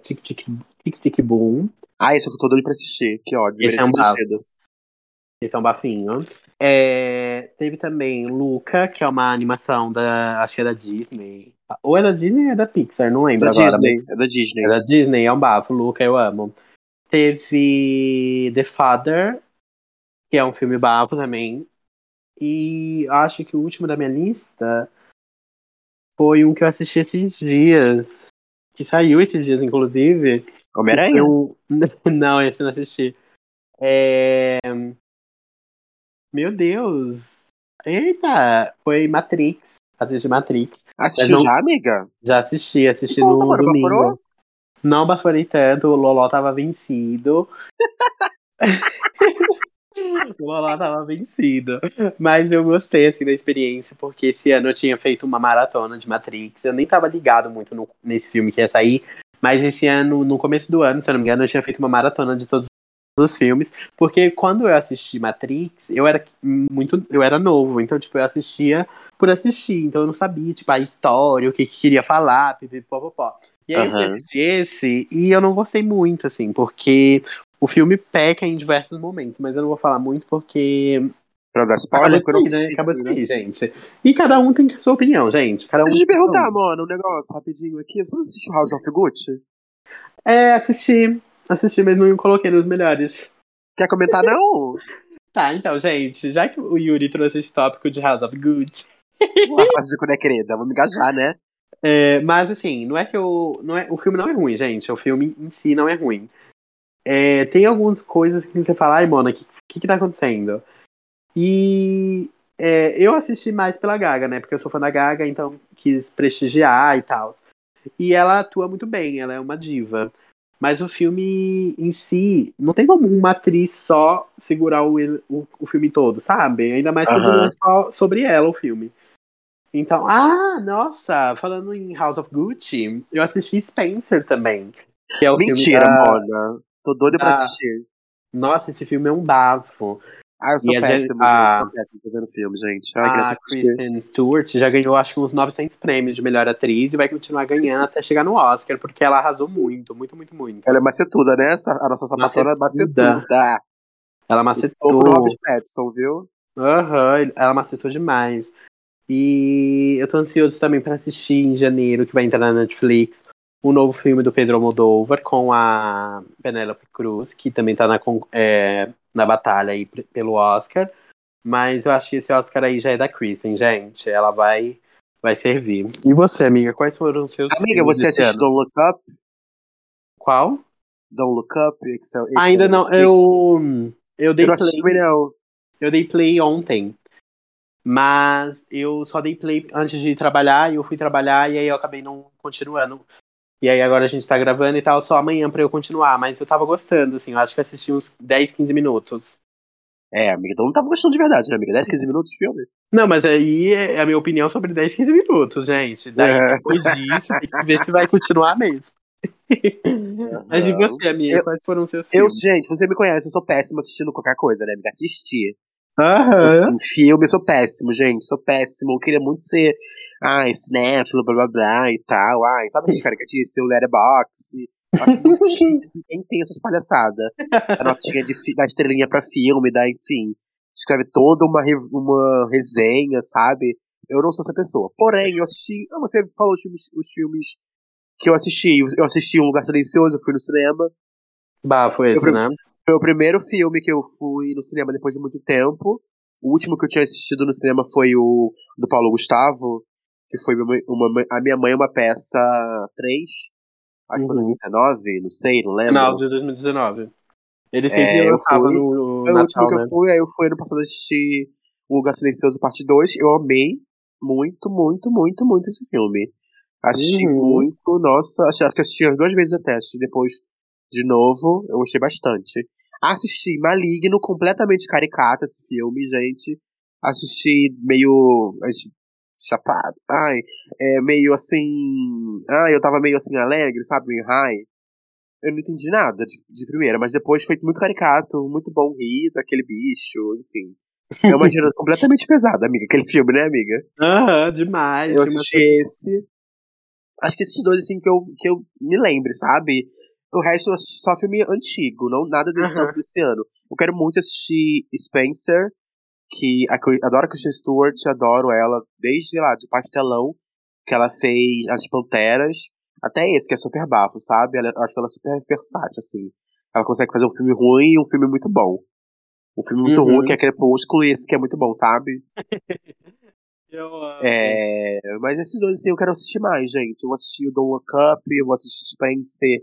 Tic Tic Tic Tic Boom. Ah, esse é que eu tô doido pra assistir. Que ódio, Esse é um. Esse é um bafinho. É, teve também Luca, que é uma animação da. Acho que é da Disney. Ou é da Disney ou é da Pixar, não lembro Da agora. Disney, é da Disney. É da Disney, é um bafo. Luca, eu amo. Teve The Father, que é um filme bafo também. E acho que o último da minha lista foi um que eu assisti esses dias. Que saiu esses dias, inclusive. Homem-Aranha? Eu... Não, esse eu não assisti. É... Meu Deus. Eita, foi Matrix. Assisti Matrix. Assistiu já, amiga? Já assisti, assisti Conta, no mano, domingo. baforou? Não baforei tanto, o Loló tava vencido. o Loló tava vencido. Mas eu gostei, assim, da experiência, porque esse ano eu tinha feito uma maratona de Matrix. Eu nem tava ligado muito no- nesse filme que ia sair. Mas esse ano, no começo do ano, se eu não me engano, eu tinha feito uma maratona de todos os filmes, porque quando eu assisti Matrix, eu era muito, eu era novo, então tipo eu assistia por assistir, então eu não sabia tipo a história, o que, que queria falar, pipipopopó. E aí eu Aham. assisti esse e eu não gostei muito assim, porque o filme peca em diversos momentos, mas eu não vou falar muito porque Pra dar spoiler, eu né? Acaba de né? gente. E cada um tem a sua opinião, gente. Cada um Deixa eu te perguntar, mano, um negócio rapidinho aqui. Você não assistiu House of Gucci? É, assisti. Assisti, mas não coloquei nos melhores. Quer comentar, não? Tá, então, gente, já que o Yuri trouxe esse tópico de House of Good, quando é querida, vamos me engajar, né? é, mas assim, não é que o. Não é, o filme não é ruim, gente. O filme em si não é ruim. É, tem algumas coisas que você fala, ai, mano, o que, que, que tá acontecendo? E é, eu assisti mais pela Gaga, né? Porque eu sou fã da Gaga, então quis prestigiar e tal. E ela atua muito bem, ela é uma diva. Mas o filme em si, não tem como uma atriz só segurar o, o, o filme todo, sabe? Ainda mais é só sobre ela o filme. Então, ah, nossa, falando em House of Gucci, eu assisti Spencer também. Que é o Mentira, filme da... mona. Tô doido pra da- assistir. Nossa, esse filme é um bafo. Ah, eu sou E a péssimo, a- gente. Tô péssimo tô vendo filme, gente. Ai, queria a tanto assistir. Kristen Stewart já ganhou, acho que uns 900 prêmios de melhor atriz e vai continuar ganhando até chegar no Oscar, porque ela arrasou muito, muito, muito, muito. Ela é macetuda, né? A nossa sapatona é Macetuda. macetuda. Ela macetou. pro Robert Pattinson, viu? Aham, ela macetou demais. E eu tô ansioso também pra assistir em janeiro, que vai entrar na Netflix, o novo filme do Pedro Almodóvar com a Penélope Cruz, que também tá na, é, na batalha aí pelo Oscar. Mas eu acho que esse Oscar aí já é da Kristen, gente. Ela vai, vai servir. E você, amiga, quais foram os seus Amiga, você assistiu ano? Don't Look Up? Qual? Don't Look Up? É- esse Ainda não, Netflix. eu, eu dei Eu não play. não. Eu dei play ontem. Mas eu só dei play antes de trabalhar e eu fui trabalhar e aí eu acabei não continuando. E aí agora a gente tá gravando e tal, só amanhã pra eu continuar. Mas eu tava gostando, assim, eu acho que eu assisti uns 10, 15 minutos. É, amiga, então não tava gostando de verdade, né, amiga? 10, 15 minutos de filme? Não, mas aí é a minha opinião sobre 10, 15 minutos, gente. Daí É. depois disso, tem que ver se vai continuar mesmo. Mas e você, amiga? Eu- quais foram os seus Eu, filmes? gente, você me conhece, eu sou péssimo assistindo qualquer coisa, né, amiga? Assistir. Aham. Em filme, eu sou péssimo, gente. Sou péssimo. Eu queria muito ser, ai, cinéfilo, blá blá blá e tal. Ai, sabe essas caricatinhas? Ter o letterbox. Eu Acho muito chique, quem tem essas palhaçadas. A notinha de, da estrelinha pra filme, da, enfim. Escreve toda uma, re- uma resenha, sabe? Eu não sou essa pessoa. Porém, eu assisti. ah, Você falou os filmes, os filmes que eu assisti. Eu assisti Um Lugar Silencioso, eu fui no cinema. Bah, foi esse, Eu- né? Foi o primeiro filme que eu fui no cinema depois de muito tempo. O último que eu tinha assistido no cinema foi o do Paulo Gustavo, que foi uma, uma- A Minha Mãe é uma Peça 3. Acho que foi Uhum. 2019, não sei, não lembro. Final de 2019. Ele É, sempre eu lançava fui- no, Foi o Natal, último que né? eu fui, aí eu fui ano passado assistir O Lugar Silencioso Parte 2. Eu amei muito, muito, muito, muito esse filme. Assisti Uhum. muito, nossa, acho, acho que assisti as duas vezes até, assisti depois de novo, eu gostei bastante. Assisti Maligno, completamente caricato esse filme, gente. Assisti meio chapado. Ai, é meio assim. Ai, eu tava meio assim alegre, sabe? Meio high. Eu não entendi nada de, de primeira, mas depois foi muito caricato, muito bom rir daquele bicho, enfim. É uma gira completamente pesada, amiga, aquele filme, né, amiga? Aham, demais. Eu assisti esse. Acho que esses dois, assim, que eu, que eu me lembre, sabe? O resto eu assisti só filme antigo, não nada tanto desse ano. Eu quero muito assistir Spencer, que adoro a Kristen Stewart, adoro ela desde, sei lá, de pastelão, que ela fez As Panteras, até esse, que é super bafo, sabe? Ela, eu acho que ela é super versátil, assim. Ela consegue fazer um filme ruim e um filme muito bom. Um filme muito Uhum. ruim, que é Crepúsculo, e esse que é muito bom, sabe? Eu amo. É, mas esses dois, assim, eu quero assistir mais, gente. Eu vou assistir o Don't Look Up, eu vou assistir Spencer.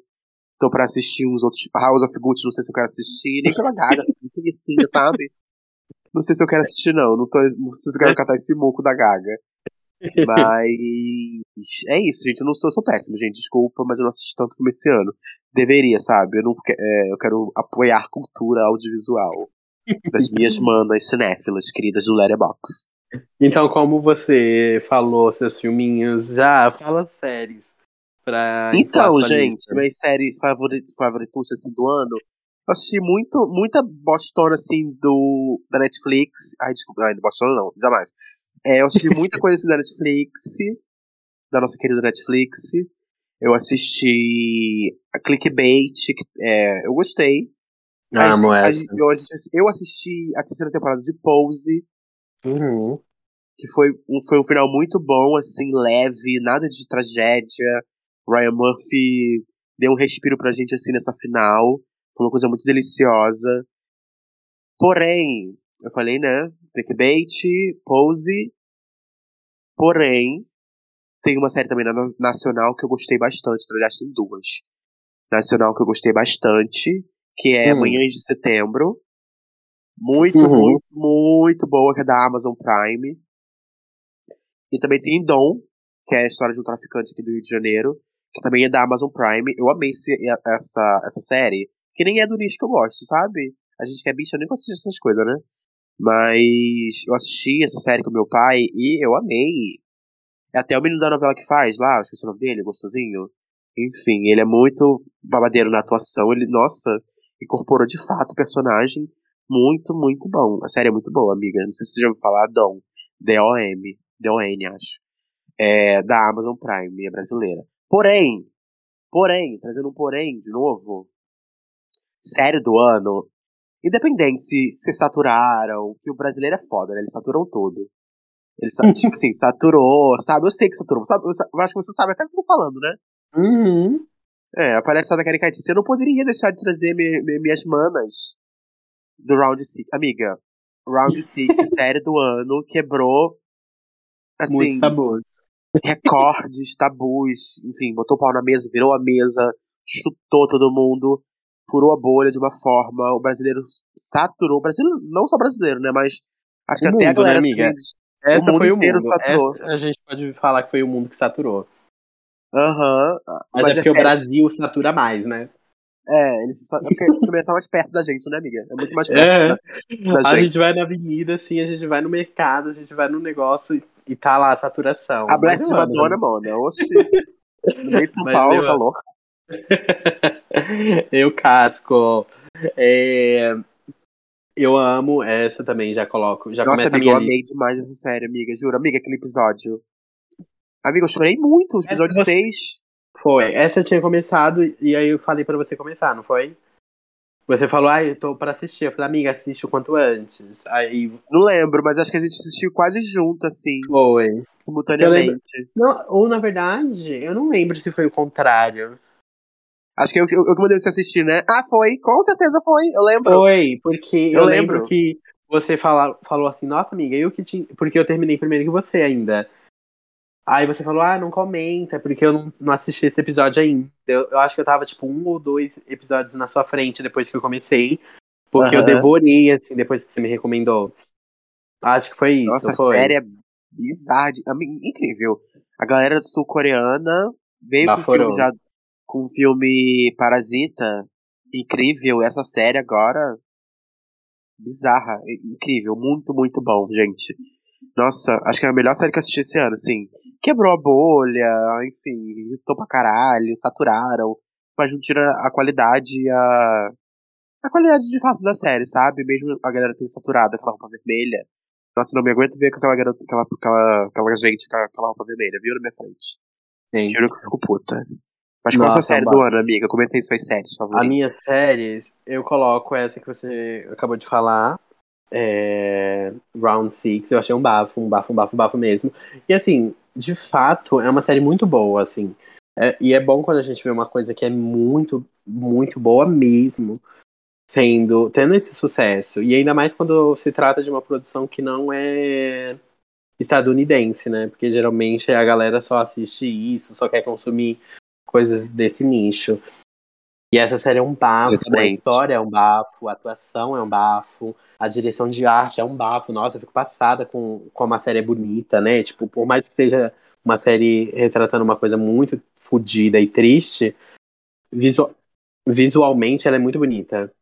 Tô pra assistir uns outros. House of Gucci, não sei se eu quero assistir. Nem pela gaga, assim, preguicinha, sabe? Não sei se eu quero assistir, não. Não, tô, não sei se eu quero catar esse muco da gaga. Mas. É isso, gente. Eu não sou, eu sou péssimo, gente. Desculpa, mas eu não assisti tanto filme esse ano. Deveria, sabe? Eu, não, é, eu quero apoiar cultura audiovisual. Das minhas manas cinéfilas, queridas do Letterboxd. Então, como você falou seus filminhos, já fala séries. Pra Então, gente, minhas séries favoritas, favoritas assim, do ano Eu assisti muito, muita bostona, assim, do, da Netflix. Ai, desculpa, ai, bostona não, jamais. É, eu assisti muita coisa assim da Netflix, da nossa querida Netflix. Eu assisti a Clickbait, que, é, eu gostei. Amo A- a- essa. eu, assisti- eu assisti a terceira temporada de Pose, Uhum. que foi um, foi um final muito bom, assim, leve, nada de tragédia. Ryan Murphy deu um respiro pra gente, assim, nessa final. Foi uma coisa muito deliciosa. Porém, eu falei, né? Clickbait, Pose. Porém, tem uma série também na nacional que eu gostei bastante. Verdade, tem duas. Nacional que eu gostei bastante, que é Hum. Manhãs de Setembro. Muito, Uhum. muito, muito boa, que é da Amazon Prime. E também tem Dom, que é a história de um traficante aqui do Rio de Janeiro, que também é da Amazon Prime. Eu amei esse- essa, essa série, que nem é do nicho que eu gosto, sabe? A gente que é bicha, nem gosto dessas coisas, né? Mas eu assisti essa série com meu pai e eu amei. É até o menino da novela que faz lá, esqueci o nome dele, gostosinho. Enfim, ele é muito babadeiro na atuação. Ele, nossa, incorporou de fato o personagem. Muito, muito bom. A série é muito boa, amiga. Não sei se você já ouviu falar, Dom. D-O-M. D-O-N, acho. É da Amazon Prime, é brasileira. Porém, porém, trazendo um porém de novo. Série do ano. Independente se, se saturaram, que o brasileiro é foda, né? Eles saturam tudo. Eles, tipo assim, saturou, sabe? Eu sei que saturou. Sabe, eu, acho que você sabe até o que eu tô falando, né? Uhum. É, a palhaçada caricatice. Eu não poderia deixar de trazer mi- mi- minhas manas do Round 6. Amiga, Round 6, série do ano, quebrou, assim, Muito sabor. Recordes, tabus, enfim, botou o pau na mesa, virou a mesa, chutou todo mundo, furou a bolha de uma forma. O brasileiro saturou. O brasileiro, não só brasileiro, né? Mas acho que O até a mundo, né, galera amiga? também- Essa mundo foi o inteiro mundo. saturou. Essa a gente pode falar que foi o mundo que saturou. Aham. Mas, mas é porque o Brasil satura mais, né? É, eles é porque também tá mais perto da gente, né, amiga? É muito mais perto É. da, da A gente. gente vai na avenida, assim, a gente vai no mercado, a gente vai no negócio e, e tá lá a saturação. A Mas Bless eu de amo, Madonna, mano. Oxi. No meio de São Mas Paulo, eu tá louco. eu casco. É, Eu amo essa também, já coloco. Já Nossa, amiga, eu lista. amei demais essa série, amiga. Juro, amiga, aquele episódio. Amiga, eu chorei muito. O episódio Essa você- 6. Foi. Essa tinha começado e aí eu falei pra você começar, não foi? Você falou, ai, eu tô pra assistir. Eu falei, amiga, assiste o quanto antes. Aí Não lembro, mas acho que a gente assistiu quase junto, assim, foi. simultaneamente. Não, ou na verdade, eu não lembro se foi o contrário. Acho que eu, eu, eu que mandei você assistir, né? Ah, foi. Com certeza foi. Eu lembro. Foi, porque eu, Eu lembro. lembro. que você fala, falou assim, nossa amiga, eu que tinha. Porque eu terminei primeiro que você ainda. Aí você falou, ah, não comenta, porque eu não, não assisti esse episódio ainda. Eu, eu acho que eu tava, tipo, um ou dois episódios na sua frente depois que eu comecei. Porque eu Aham. devorei, assim, depois que você me recomendou. Acho que foi isso. Nossa, a foi. série é bizarra. de- amiga, Incrível. A galera sul-coreana veio com filme já. Com o filme Parasita. Incrível. Essa série agora. Bizarra. Incrível. Muito, muito bom, gente. Nossa, acho que é a melhor série que eu assisti esse ano, assim. Quebrou a bolha, enfim, irritou pra caralho, saturaram. Mas não tira a qualidade e a. A qualidade de fato da série, sabe? Mesmo a galera ter saturado aquela roupa vermelha. Nossa, não me aguento ver com aquela garota, aquela, aquela, aquela gente com aquela roupa vermelha, viu? Na minha frente. Sim. Juro que eu fico puta. Mas qual a sua Nossa, série do ano, amiga? Comentei suas séries, por favor. As minhas séries, eu coloco essa que você acabou de falar. É, Round Six, eu achei um bafo, um bafo, um bafo, um bafo mesmo. E assim, de fato, é uma série muito boa, assim. É, e é bom quando a gente vê uma coisa que é muito, muito boa mesmo, sendo, tendo esse sucesso. E ainda mais quando se trata de uma produção que não é estadunidense, né? Porque geralmente a galera só assiste isso, só quer consumir coisas desse nicho. E essa série é um bafo, a Exatamente. história é um bafo, a atuação é um bafo, a direção de arte é um bafo. Nossa, eu fico passada com como a série é bonita, né? Tipo, por mais que seja uma série retratando uma coisa muito fodida e triste, visu- visualmente ela é muito bonita.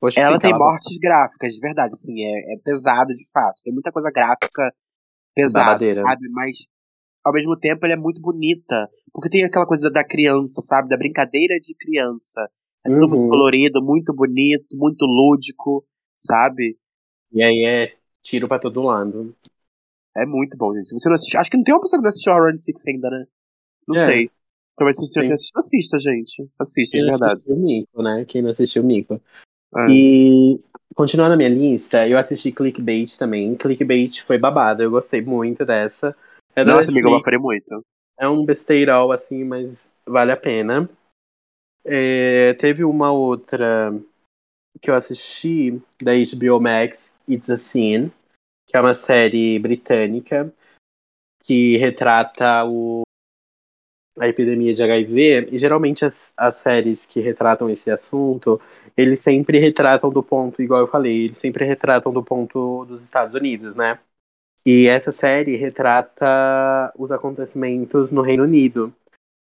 Poxa, Ela tem mortes gráficas, de verdade, assim, é, é pesado de fato. Tem muita coisa gráfica pesada, Babadeira. sabe? Mas ao mesmo tempo ela é muito bonita. Porque tem aquela coisa da criança, sabe? Da brincadeira de criança. É tudo muito Uhum. colorido, muito bonito, muito lúdico, sabe? E aí é tiro pra todo lado. É muito bom, gente. Se você não assistiu. Acho que não tem uma pessoa que não assistiu Horror Six ainda, né? Não É. sei. Talvez se você tenha assistido, assista, gente. Assista, de Quem não verdade. assistiu o Mico, né? Quem não assistiu o Mico. É. E continuando a minha lista, eu assisti Clickbait também. Clickbait foi babado, eu gostei muito dessa. É Nossa, amiga, eu farei muito. É um besteirol, assim, mas vale a pena. É, teve uma outra que eu assisti da HBO Max, It's a Sin, que é uma série britânica que retrata o, a epidemia de HIV. E geralmente as, as séries que retratam esse assunto, eles sempre retratam do ponto, igual eu falei, eles sempre retratam do ponto dos Estados Unidos, né? E essa série retrata os acontecimentos no Reino Unido.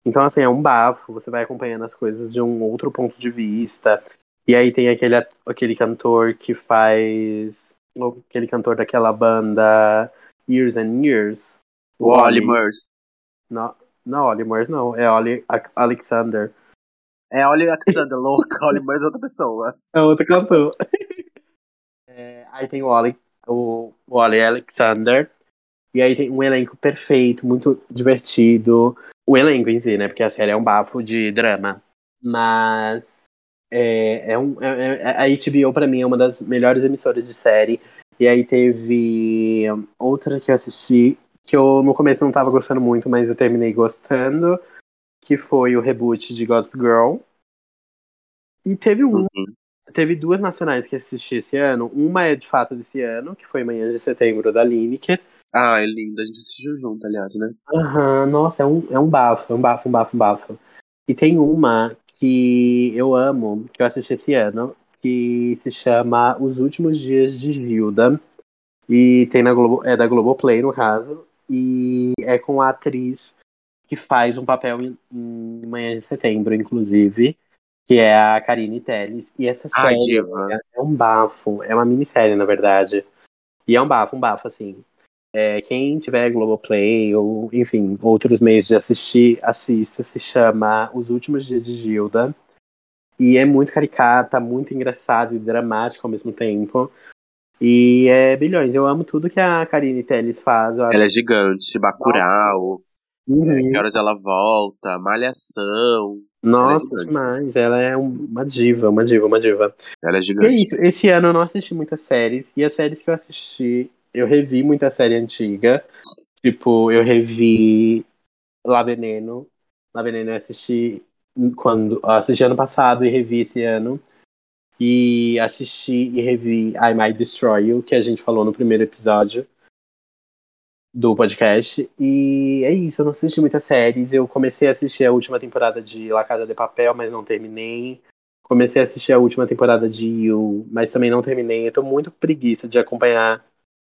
Então, assim, é um bafo, você vai acompanhando as coisas de um outro ponto de vista. E aí tem aquele, aquele cantor que faz. Aquele cantor daquela banda Years and Years. O Ollie Murs. Não, não Ollie Murs, não. É Ollie Alexander. É Ollie Alexander, louca. Ollie Murs é outra pessoa. É outro cantor. É, aí tem o Ollie, o, o Alexander. E aí tem um elenco perfeito, muito divertido. O elenco em si, né? Porque a série é um bafo de drama. Mas é, é um, é- é- a HBO, pra mim, é uma das melhores emissoras de série. E aí teve outra que eu assisti, que eu no começo não tava gostando muito, mas eu terminei gostando. Que foi o reboot de Gossip Girl. E teve um Uhum. Teve duas nacionais que assisti esse ano. Uma é de fato desse ano, que foi Manhã de Setembro, da Lineker. Ah, é lindo. A gente assistiu junto, aliás, né? Aham, nossa, é um, é um bafo, é um bafo, um bafo, um bafo. E tem uma que eu amo, que eu assisti esse ano, que se chama Os Últimos Dias de Gilda. E tem na Globo, é da Globoplay, no caso. E é com a atriz que faz um papel em, em Manhã de Setembro, inclusive, que é a Karine Telles. E essa Ai, série diva. é um bafo, é uma minissérie, na verdade. E é um bafo, um bafo, assim. É, quem tiver Globoplay ou, enfim, outros meios de assistir, assista. Se chama Os Últimos Dias de Gilda. E é muito caricata, muito engraçado e dramático ao mesmo tempo. E é bilhões. Eu amo tudo que a Karine Telles faz. Ela é gigante. Bacurau. Uhum. Que horas ela volta. Malhação. Nossa, Ela é gigante. demais. Ela é um- uma diva, uma diva, uma diva. Ela é E é gigante. isso. Esse ano eu não assisti muitas séries. E as séries que eu assisti, eu revi muita série antiga. Tipo, eu revi La Veneno. La Veneno eu assisti quando assisti ano passado e revi esse ano. E assisti e revi I Might Destroy You, que a gente falou no primeiro episódio do podcast. E é isso, eu não assisti muitas séries. Eu comecei a assistir a última temporada de La Casa de Papel, mas não terminei. Comecei a assistir a última temporada de You, mas também não terminei. Eu tô muito preguiça de acompanhar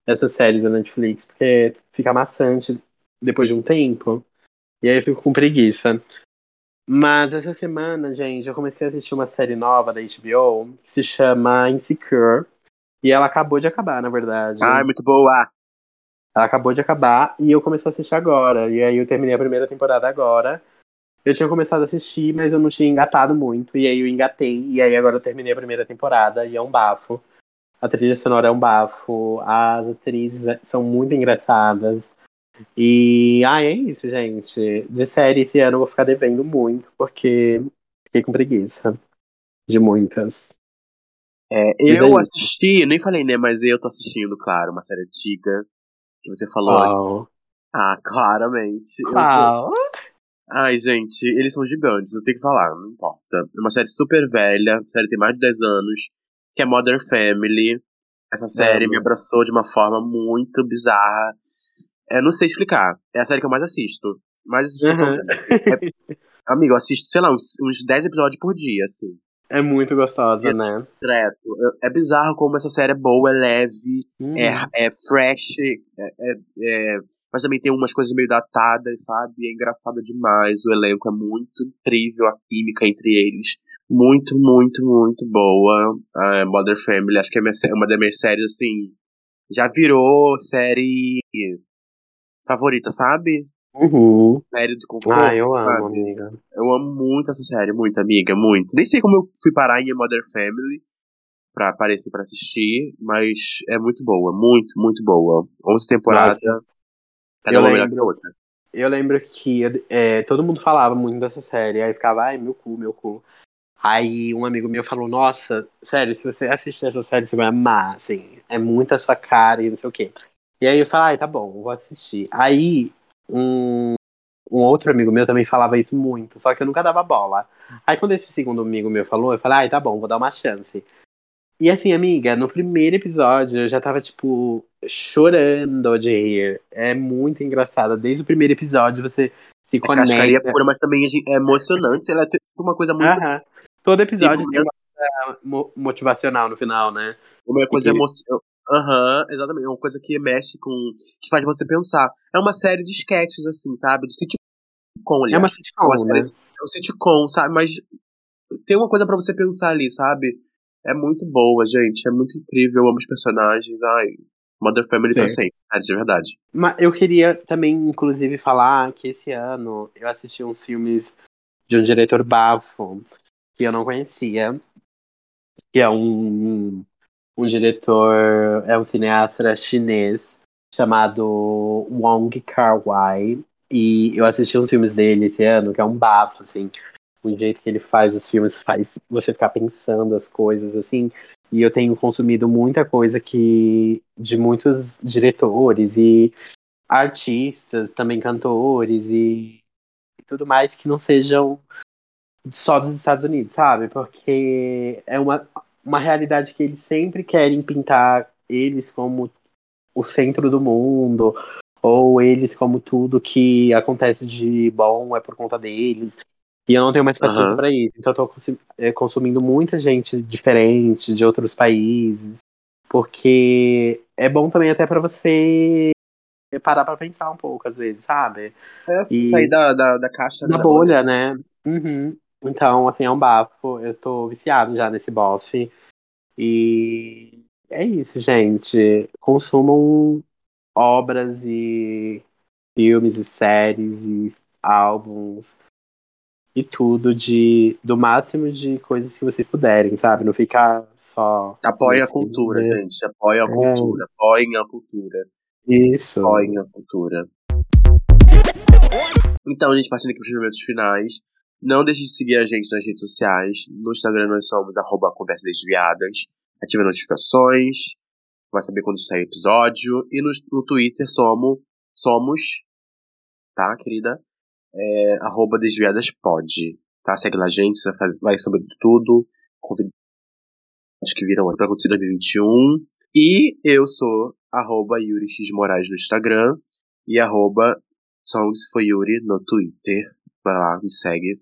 essas séries da Netflix, porque fica maçante depois de um tempo. E aí eu fico com preguiça. Mas essa semana, gente, eu comecei a assistir uma série nova da HBO que se chama Insecure. E ela acabou de acabar, na verdade. Ai, muito boa. Ela acabou de acabar e eu comecei a assistir agora. E aí eu terminei a primeira temporada agora. Eu tinha começado a assistir, mas eu não tinha engatado muito. E aí eu engatei. E aí agora eu terminei a primeira temporada e é um bafo. A trilha sonora é um bafo. As atrizes são muito engraçadas. E ah, é isso, gente. De série esse ano eu vou ficar devendo muito, porque fiquei com preguiça. De muitas. É, é eu assisti, eu nem falei, né? Mas eu tô assistindo, claro, uma série antiga. Que você falou. Qual? Ah, claramente. Qual? Ai, gente, eles são gigantes, eu tenho que falar, não importa. É uma série super velha, a série tem mais de 10 anos, que é Modern Family. Essa série Amo. me abraçou de uma forma muito bizarra. Eu não sei explicar. É a série que eu mais assisto. Mais assisto Uhum. É- amigo, eu assisto, sei lá, uns, uns 10 episódios por dia, assim. É muito gostosa, né? Direto. É- É bizarro como essa série é boa, é leve, Hum. é, é fresh, é, é- é- mas também tem umas coisas meio datadas, sabe? É engraçado demais. O elenco é muito incrível, a química entre eles. Muito, muito, muito boa. A Mother Family, acho que é uma das minhas séries, assim. Já virou série favorita, sabe? Uhum. Série do conforto. Ah, eu amo, sabe? amiga. Eu amo muito essa série, muito, amiga, muito. Nem sei como eu fui parar em A Mother Family pra aparecer pra assistir, mas é muito boa, muito, muito boa. 11 temporadas, Nossa. cada Eu uma melhor que a outra. Eu lembro que é, todo mundo falava muito dessa série, aí ficava, ai, meu cu, meu cu. Aí um amigo meu falou, nossa, sério, se você assistir essa série, você vai amar, assim, é muito a sua cara e não sei o quê. E aí eu falei, ai, tá bom, vou assistir. Aí um, um outro amigo meu também falava isso muito, só que eu nunca dava bola. Aí quando esse segundo amigo meu falou, eu falei, ai, tá bom, vou dar uma chance. E assim, amiga, no primeiro episódio eu já tava, tipo, chorando de rir. É muito engraçado. Desde o primeiro episódio você se É conecta. cascaria pura, mas também é emocionante. Ela tem uma coisa muito. Aham. Todo episódio tem uma coisa mo- motivacional no final, né? Uma coisa que- Aham, exatamente. É uma coisa que mexe com. que faz você pensar. É uma série de sketches, assim, sabe? De sitcom, ali. É uma É uma sitcom, né? série- É um sitcom, sabe? Mas tem uma coisa pra você pensar ali, sabe? É muito boa, gente. É muito incrível. Eu amo os personagens. Ai, Mother Family Sim. sempre. É, de verdade. Mas eu queria também, inclusive, falar que esse ano eu assisti uns filmes de um diretor bafo que eu não conhecia. Que é um, um diretor, é um cineasta chinês chamado Wong Kar-wai. E eu assisti uns filmes dele esse ano, que é um bafo, assim. O jeito que ele faz os filmes faz você ficar pensando as coisas, assim. E eu tenho consumido muita coisa que de muitos diretores e artistas, também cantores e, e tudo mais que não sejam só dos Estados Unidos, sabe? Porque é uma, uma realidade que eles sempre querem pintar eles como o centro do mundo, ou eles como tudo que acontece de bom é por conta deles. E eu não tenho mais paciência Aham. pra isso. Então eu tô eh, consumindo muita gente diferente de outros países. Porque é bom também até pra você parar pra pensar um pouco, às vezes, sabe? É E- sair da, da, da caixa. Na né? bolha, né? Uhum. Então, assim, é um bafo. Eu tô viciado já nesse bofe. E é isso, gente. Consumam obras e filmes e séries e álbuns e tudo de do máximo de coisas que vocês puderem, sabe? Não ficar só Apoiem a nesse- cultura, né? gente. Apoiem a É. cultura. Apoiem a cultura. Isso. Apoiem a cultura. Então, a gente partindo aqui pros momentos finais. Não deixe de seguir a gente nas redes sociais. No Instagram nós somos Conversas Desviadas. Ative notificações. Vai saber quando sair episódio. E no, no Twitter somos, somos, tá, querida? É, arroba Desviadaspod. Tá? Segue lá a gente, você vai, vai saber tudo. Convidados que viram pra acontecer em 2021. E eu sou arroba Yuri X Moraes no Instagram e arroba Songs Yuri no Twitter. Vai lá, me segue.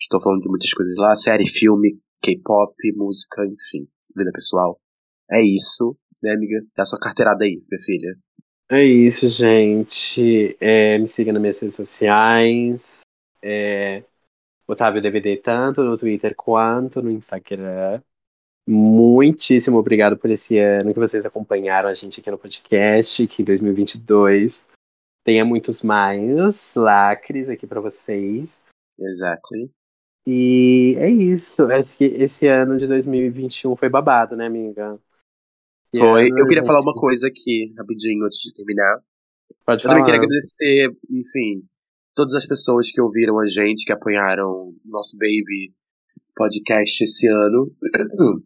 Estou falando de muitas coisas lá, série, filme, K-pop, música, enfim, vida pessoal. É isso, né, amiga? Dá sua carteirada aí, minha filha. É isso, gente. É, me siga nas minhas redes sociais. É, Otávio DVD tanto no Twitter quanto no Instagram. Muitíssimo obrigado por esse ano que vocês acompanharam a gente aqui no podcast, que 2022 tenha muitos mais lacres aqui pra vocês. Exactly. E é isso. Esse, esse ano de 2021 foi babado, né, amiga? Esse Foi. ano Eu queria gente- falar uma coisa aqui, rapidinho, antes de terminar. Pode Eu também falar. queria agradecer, enfim, todas as pessoas que ouviram a gente, que apoiaram o nosso Baby podcast esse ano.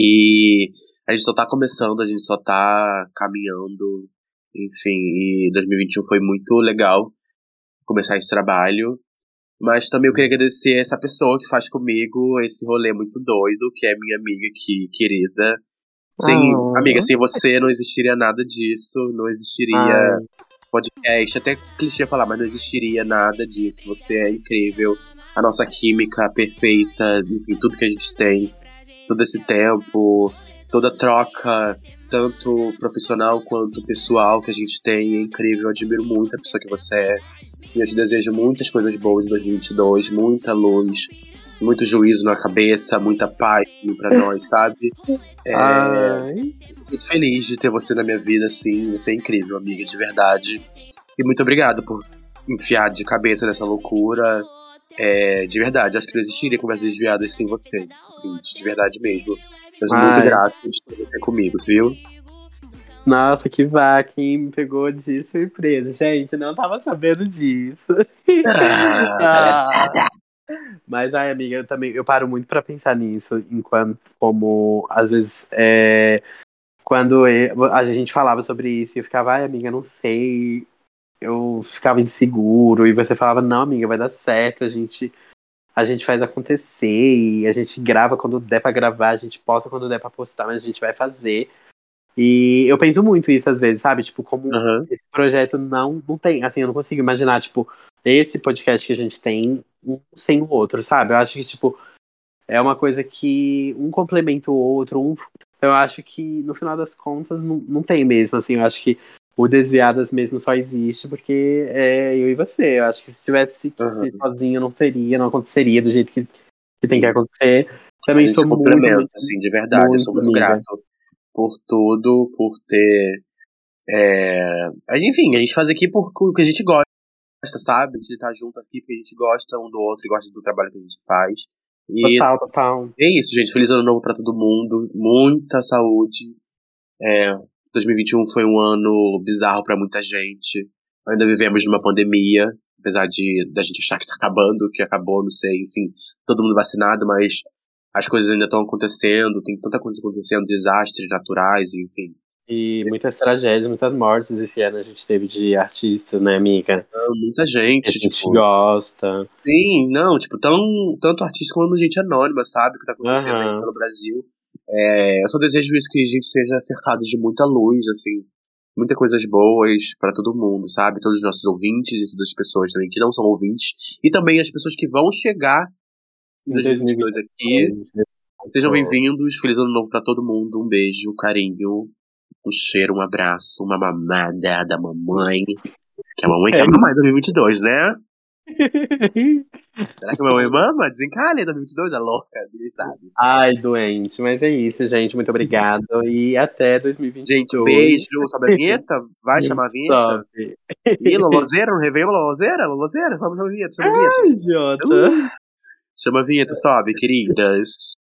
E a gente só tá começando, a gente só tá caminhando, enfim, e 2021 foi muito legal começar esse trabalho. Mas também eu queria agradecer essa pessoa que faz comigo esse rolê muito doido, que é minha amiga que, querida. Sem, Ah. amiga, sem você não existiria nada disso, não existiria Ai, podcast, até clichê falar, mas não existiria nada disso. Você é incrível, a nossa química perfeita, enfim, tudo que a gente tem, todo esse tempo, toda troca, tanto profissional quanto pessoal que a gente tem, é incrível. Eu admiro muito a pessoa que você é. E eu te desejo muitas coisas boas em 2022, muita luz, muito juízo na cabeça, muita paz pra nós, sabe? É, ai. muito feliz de ter você na minha vida, assim. Você é incrível, amiga, de verdade. E muito obrigado por enfiar de cabeça nessa loucura. É, de verdade, acho que não existiria conversas desviadas sem você. Assim, de verdade mesmo. Sou muito grato por ter comigo, viu? Nossa, que vaca, hein? Me pegou de surpresa. Gente, não tava sabendo disso. Ah, Ah. Mas, ai, amiga, eu também eu paro muito pra pensar nisso, enquanto, como, às vezes, é, quando eu- a gente falava sobre isso e eu ficava, ai, amiga, não sei, eu ficava inseguro, e você falava, não, amiga, vai dar certo, a gente, a gente faz acontecer, e a gente grava quando der pra gravar, a gente posta quando der pra postar, mas a gente vai fazer. E eu penso muito isso às vezes, sabe? Tipo, como Aham. esse projeto não, não tem, assim, eu não consigo imaginar, tipo, esse podcast que a gente tem um sem o outro, sabe? Eu acho que, tipo, é uma coisa que um complementa o outro, um... eu acho que, no final das contas, não, não tem mesmo, assim, eu acho que o Desviadas mesmo só existe porque é eu e você, eu acho que se tivesse ser sozinho, não seria, não aconteceria do jeito que, que tem que acontecer. Também sou muito, complementa, muito assim, de verdade. eu sou muito amiga. grato por tudo, por ter. É... Enfim, a gente faz aqui por o que a gente gosta, sabe? A gente tá junto aqui porque a gente gosta um do outro e gosta do trabalho que a gente faz. E Total, total. é isso, gente. Feliz ano novo pra todo mundo. Muita saúde. É, 2021 foi um ano bizarro pra muita gente. Ainda vivemos numa pandemia, apesar de da gente achar que tá acabando, que acabou, não sei, enfim, todo mundo vacinado, mas as coisas ainda estão acontecendo, tem tanta coisa acontecendo, desastres naturais, enfim. E muitas tragédias, muitas mortes esse ano a gente teve de artistas, né, amiga? Então, muita Que a gente, gente tipo, gosta. Sim, não, tipo, tão, tanto artista como gente anônima, sabe? O que tá acontecendo aí Aham. pelo Brasil. É, eu só desejo isso que a gente seja cercado de muita luz, assim, muitas coisas boas pra todo mundo, sabe? Todos os nossos ouvintes e todas as pessoas também que não são ouvintes. E também as pessoas que vão chegar 2022 aqui. Sejam bem-vindos, feliz ano novo pra todo mundo. Um beijo, um carinho, um cheiro, um abraço, uma mamada da mamãe. Que a mamãe quer É. mamar em 2022, né? Será que a mamãe mama? Desencalha em 2022, é louca, ninguém sabe. Ai, doente. Mas é isso, gente. Muito obrigado. E até 2022. Gente, beijo. Sobe a vinheta? Vai chamar a vinheta? Sobe. Ih, Lolozeira, não Réveillon, Lolozeira? Lolozeira? Vamos na vinheta, chama a vinheta. Ai, idiota. Chama a vinheta, sobe, queridas.